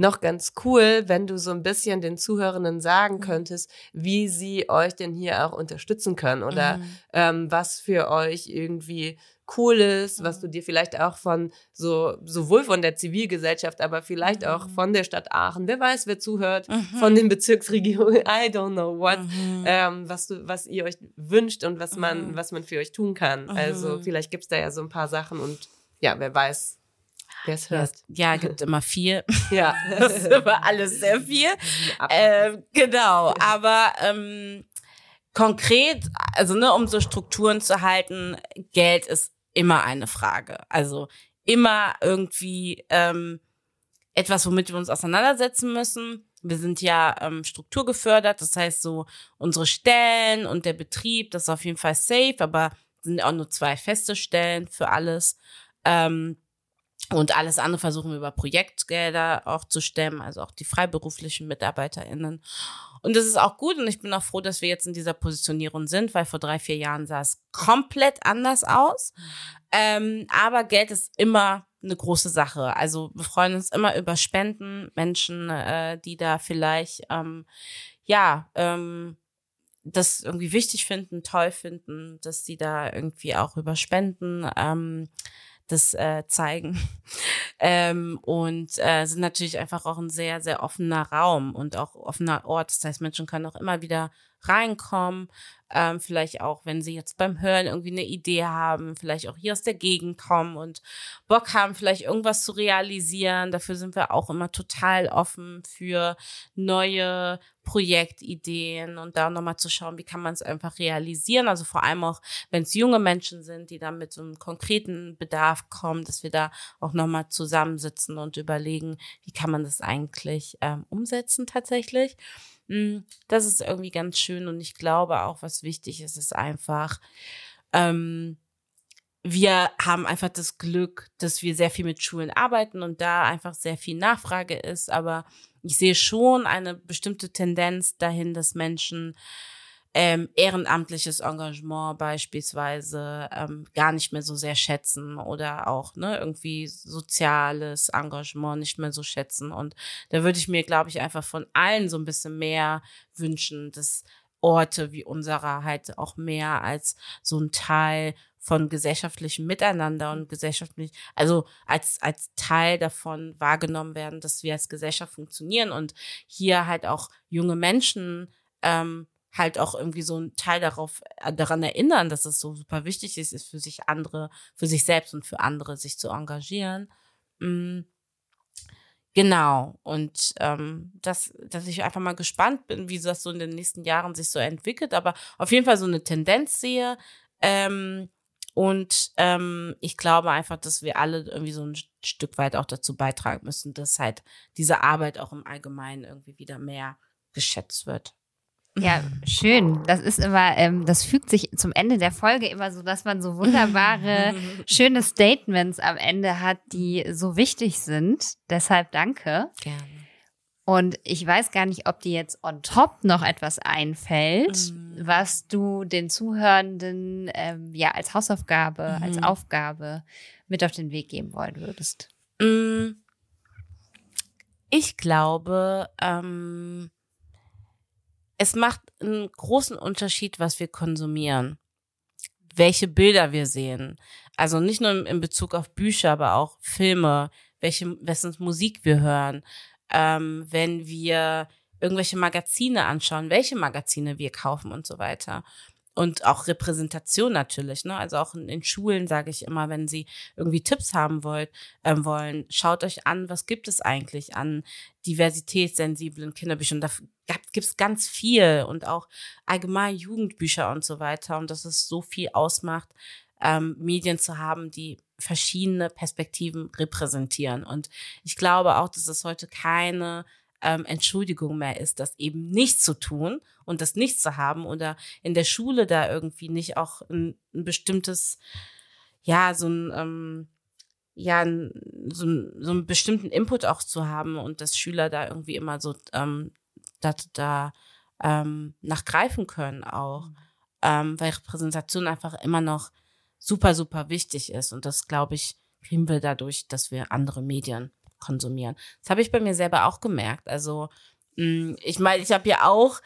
noch ganz cool, wenn du so ein bisschen den Zuhörenden sagen mhm. könntest, wie sie euch denn hier auch unterstützen können oder mhm. ähm, was für euch irgendwie cool ist, was du mhm. dir vielleicht auch von so sowohl von der Zivilgesellschaft, aber vielleicht auch mhm. von der Stadt Aachen, wer weiß, wer zuhört, mhm. von den Bezirksregierungen, [LAUGHS] I don't know what, mhm. ähm, was du, was ihr euch wünscht und was man, was man für euch tun kann. Also vielleicht gibt's da ja so ein paar Sachen und ja, wer weiß, Wer es hört. Ja, gibt immer viel. [LAUGHS] Ja. [LAUGHS] das ist immer alles sehr viel. Ähm, genau, aber ähm, konkret, also ne, um so Strukturen zu halten, Geld ist immer eine Frage. Also immer irgendwie ähm, etwas, womit wir uns auseinandersetzen müssen. Wir sind ja ähm, strukturgefördert, das heißt so unsere Stellen und der Betrieb, das ist auf jeden Fall safe, aber sind auch nur zwei feste Stellen für alles. Ähm, und alles andere versuchen wir über Projektgelder auch zu stemmen, also auch die freiberuflichen MitarbeiterInnen. Und das ist auch gut und ich bin auch froh, dass wir jetzt in dieser Positionierung sind, weil vor drei, vier Jahren sah es komplett anders aus. Ähm, aber Geld ist immer eine große Sache. Also wir freuen uns immer über Spenden, Menschen, äh, die da vielleicht, ähm, ja, ähm, das irgendwie wichtig finden, toll finden, dass sie da irgendwie auch über Spenden ähm, das äh, zeigen. [LAUGHS] ähm, und äh, sind natürlich einfach auch ein sehr, sehr offener Raum und auch offener Ort. Das heißt, Menschen können auch immer wieder reinkommen. Ähm, vielleicht auch, wenn sie jetzt beim Hören irgendwie eine Idee haben, vielleicht auch hier aus der Gegend kommen und Bock haben, vielleicht irgendwas zu realisieren. Dafür sind wir auch immer total offen für neue Projektideen und da nochmal zu schauen, wie kann man es einfach realisieren. Also vor allem auch, wenn es junge Menschen sind, die dann mit so einem konkreten Bedarf kommen, dass wir da auch nochmal zusammensitzen und überlegen, wie kann man das eigentlich ähm, umsetzen tatsächlich. Hm, das ist irgendwie ganz schön und ich glaube auch, was wichtig ist, ist einfach, ähm, wir haben einfach das Glück, dass wir sehr viel mit Schulen arbeiten und da einfach sehr viel Nachfrage ist. Aber ich sehe schon eine bestimmte Tendenz dahin, dass Menschen ähm, ehrenamtliches Engagement beispielsweise ähm, gar nicht mehr so sehr schätzen oder auch ne, irgendwie soziales Engagement nicht mehr so schätzen. Und da würde ich mir, glaube ich, einfach von allen so ein bisschen mehr wünschen, dass Orte wie unserer halt auch mehr als so ein Teil von gesellschaftlichem Miteinander und gesellschaftlich, also als, als Teil davon wahrgenommen werden, dass wir als Gesellschaft funktionieren und hier halt auch junge Menschen ähm, halt auch irgendwie so ein Teil darauf, äh, daran erinnern, dass es so super wichtig ist, ist für sich andere, für sich selbst und für andere sich zu engagieren. Mm. Genau. Und ähm, dass, dass ich einfach mal gespannt bin, wie das so in den nächsten Jahren sich so entwickelt, aber auf jeden Fall so eine Tendenz sehe. Ähm, und ähm, ich glaube einfach, dass wir alle irgendwie so ein Stück weit auch dazu beitragen müssen, dass halt diese Arbeit auch im Allgemeinen irgendwie wieder mehr geschätzt wird. Ja, schön. Das ist immer, ähm, das fügt sich zum Ende der Folge immer so, dass man so wunderbare, [LAUGHS] schöne Statements am Ende hat, die so wichtig sind. Deshalb danke. Gerne. Und ich weiß gar nicht, ob dir jetzt on top noch etwas einfällt, Mhm. was du den Zuhörenden ähm, ja als Hausaufgabe, Mhm. als Aufgabe mit auf den Weg geben wollen würdest. Mm, Ich glaube, ähm, es macht einen großen Unterschied, was wir konsumieren, welche Bilder wir sehen. Also nicht nur in- Bezug auf Bücher, aber auch Filme, welche, wessen Musik wir hören, ähm, wenn wir irgendwelche Magazine anschauen, welche Magazine wir kaufen und so weiter. Und auch Repräsentation natürlich, ne? Also auch in, in Schulen sage ich immer, wenn Sie irgendwie Tipps haben wollt, ähm, wollen, schaut euch an, was gibt es eigentlich an diversitätssensiblen Kinderbüchern. Da gibt es ganz viel und auch allgemein Jugendbücher und so weiter. Und dass es so viel ausmacht, ähm, Medien zu haben, die verschiedene Perspektiven repräsentieren. Und ich glaube auch, dass es heute keine ähm, Entschuldigung mehr ist, das eben nicht zu tun und das nicht zu haben oder in der Schule da irgendwie nicht auch ein, ein bestimmtes, ja, so ein, ähm, ja, so, ein, so einen bestimmten Input auch zu haben und dass Schüler da irgendwie immer so ähm, da, da ähm, nachgreifen können auch, ähm, weil Repräsentation einfach immer noch super, super wichtig ist und das, glaube ich, kriegen wir dadurch, dass wir andere Medien konsumieren. Das habe ich bei mir selber auch gemerkt. Also mh, ich meine, ich habe ja auch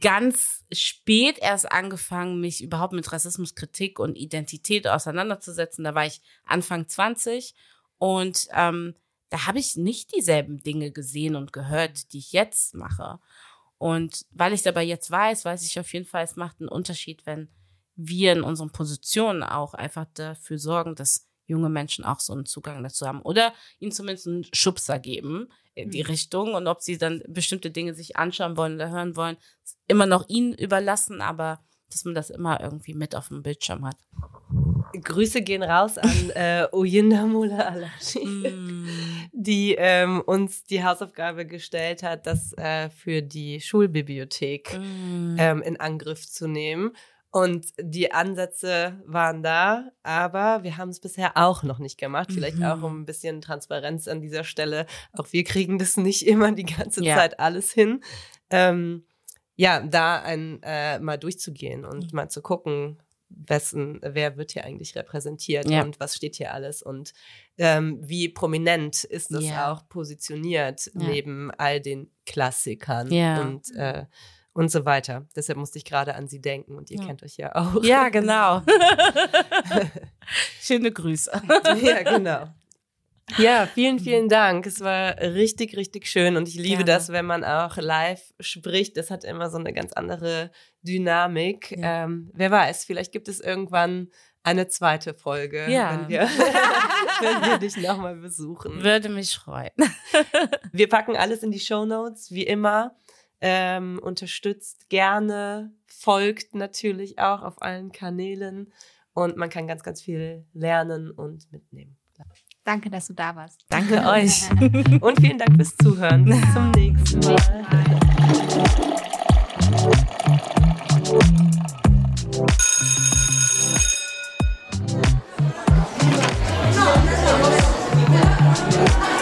ganz spät erst angefangen, mich überhaupt mit Rassismuskritik und Identität auseinanderzusetzen. Da war ich Anfang 20 und ähm, da habe ich nicht dieselben Dinge gesehen und gehört, die ich jetzt mache. Und weil ich es aber jetzt weiß, weiß ich auf jeden Fall, es macht einen Unterschied, wenn wir in unseren Positionen auch einfach dafür sorgen, dass junge Menschen auch so einen Zugang dazu haben oder ihnen zumindest einen Schubser geben in die Mhm. Richtung und ob sie dann bestimmte Dinge sich anschauen wollen oder hören wollen, immer noch ihnen überlassen, aber dass man das immer irgendwie mit auf dem Bildschirm hat. Grüße gehen raus an [LAUGHS] äh, Oyinda Mula Alashi, Mm. die ähm, uns die Hausaufgabe gestellt hat, das äh, für die Schulbibliothek Mm. ähm, in Angriff zu nehmen. Und die Ansätze waren da, aber wir haben es bisher auch noch nicht gemacht. Vielleicht Mhm. auch um ein bisschen Transparenz an dieser Stelle. Auch wir kriegen das nicht [LAUGHS] immer die ganze Ja. Zeit alles hin. Ähm, ja, da ein, äh, mal durchzugehen und Mhm. mal zu gucken, wessen, wer wird hier eigentlich repräsentiert Ja. und was steht hier alles und ähm, wie prominent ist das Ja. auch positioniert neben all den Klassikern Ja. und äh, und so weiter. Deshalb musste ich gerade an sie denken und ihr Ja. kennt euch ja auch. Ja, [LAUGHS] genau. [LAUGHS] Schöne Grüße. ja, genau. Ja, vielen, vielen Dank. Es war richtig, richtig schön und ich liebe Gerne. das, wenn man auch live spricht. Das hat immer so eine ganz andere Dynamik. Ja. Ähm, wer weiß, vielleicht gibt es irgendwann eine zweite Folge, Ja. wenn, wir, [LAUGHS] wenn wir dich nochmal besuchen. Würde mich freuen. Wir packen alles in die Show Notes, wie immer. Ähm, unterstützt gerne, folgt natürlich auch auf allen Kanälen und man kann ganz, ganz viel lernen und mitnehmen. Danke, dass du da warst. Danke [LAUGHS] euch. Und vielen Dank fürs Zuhören. Bis zum nächsten Mal. No,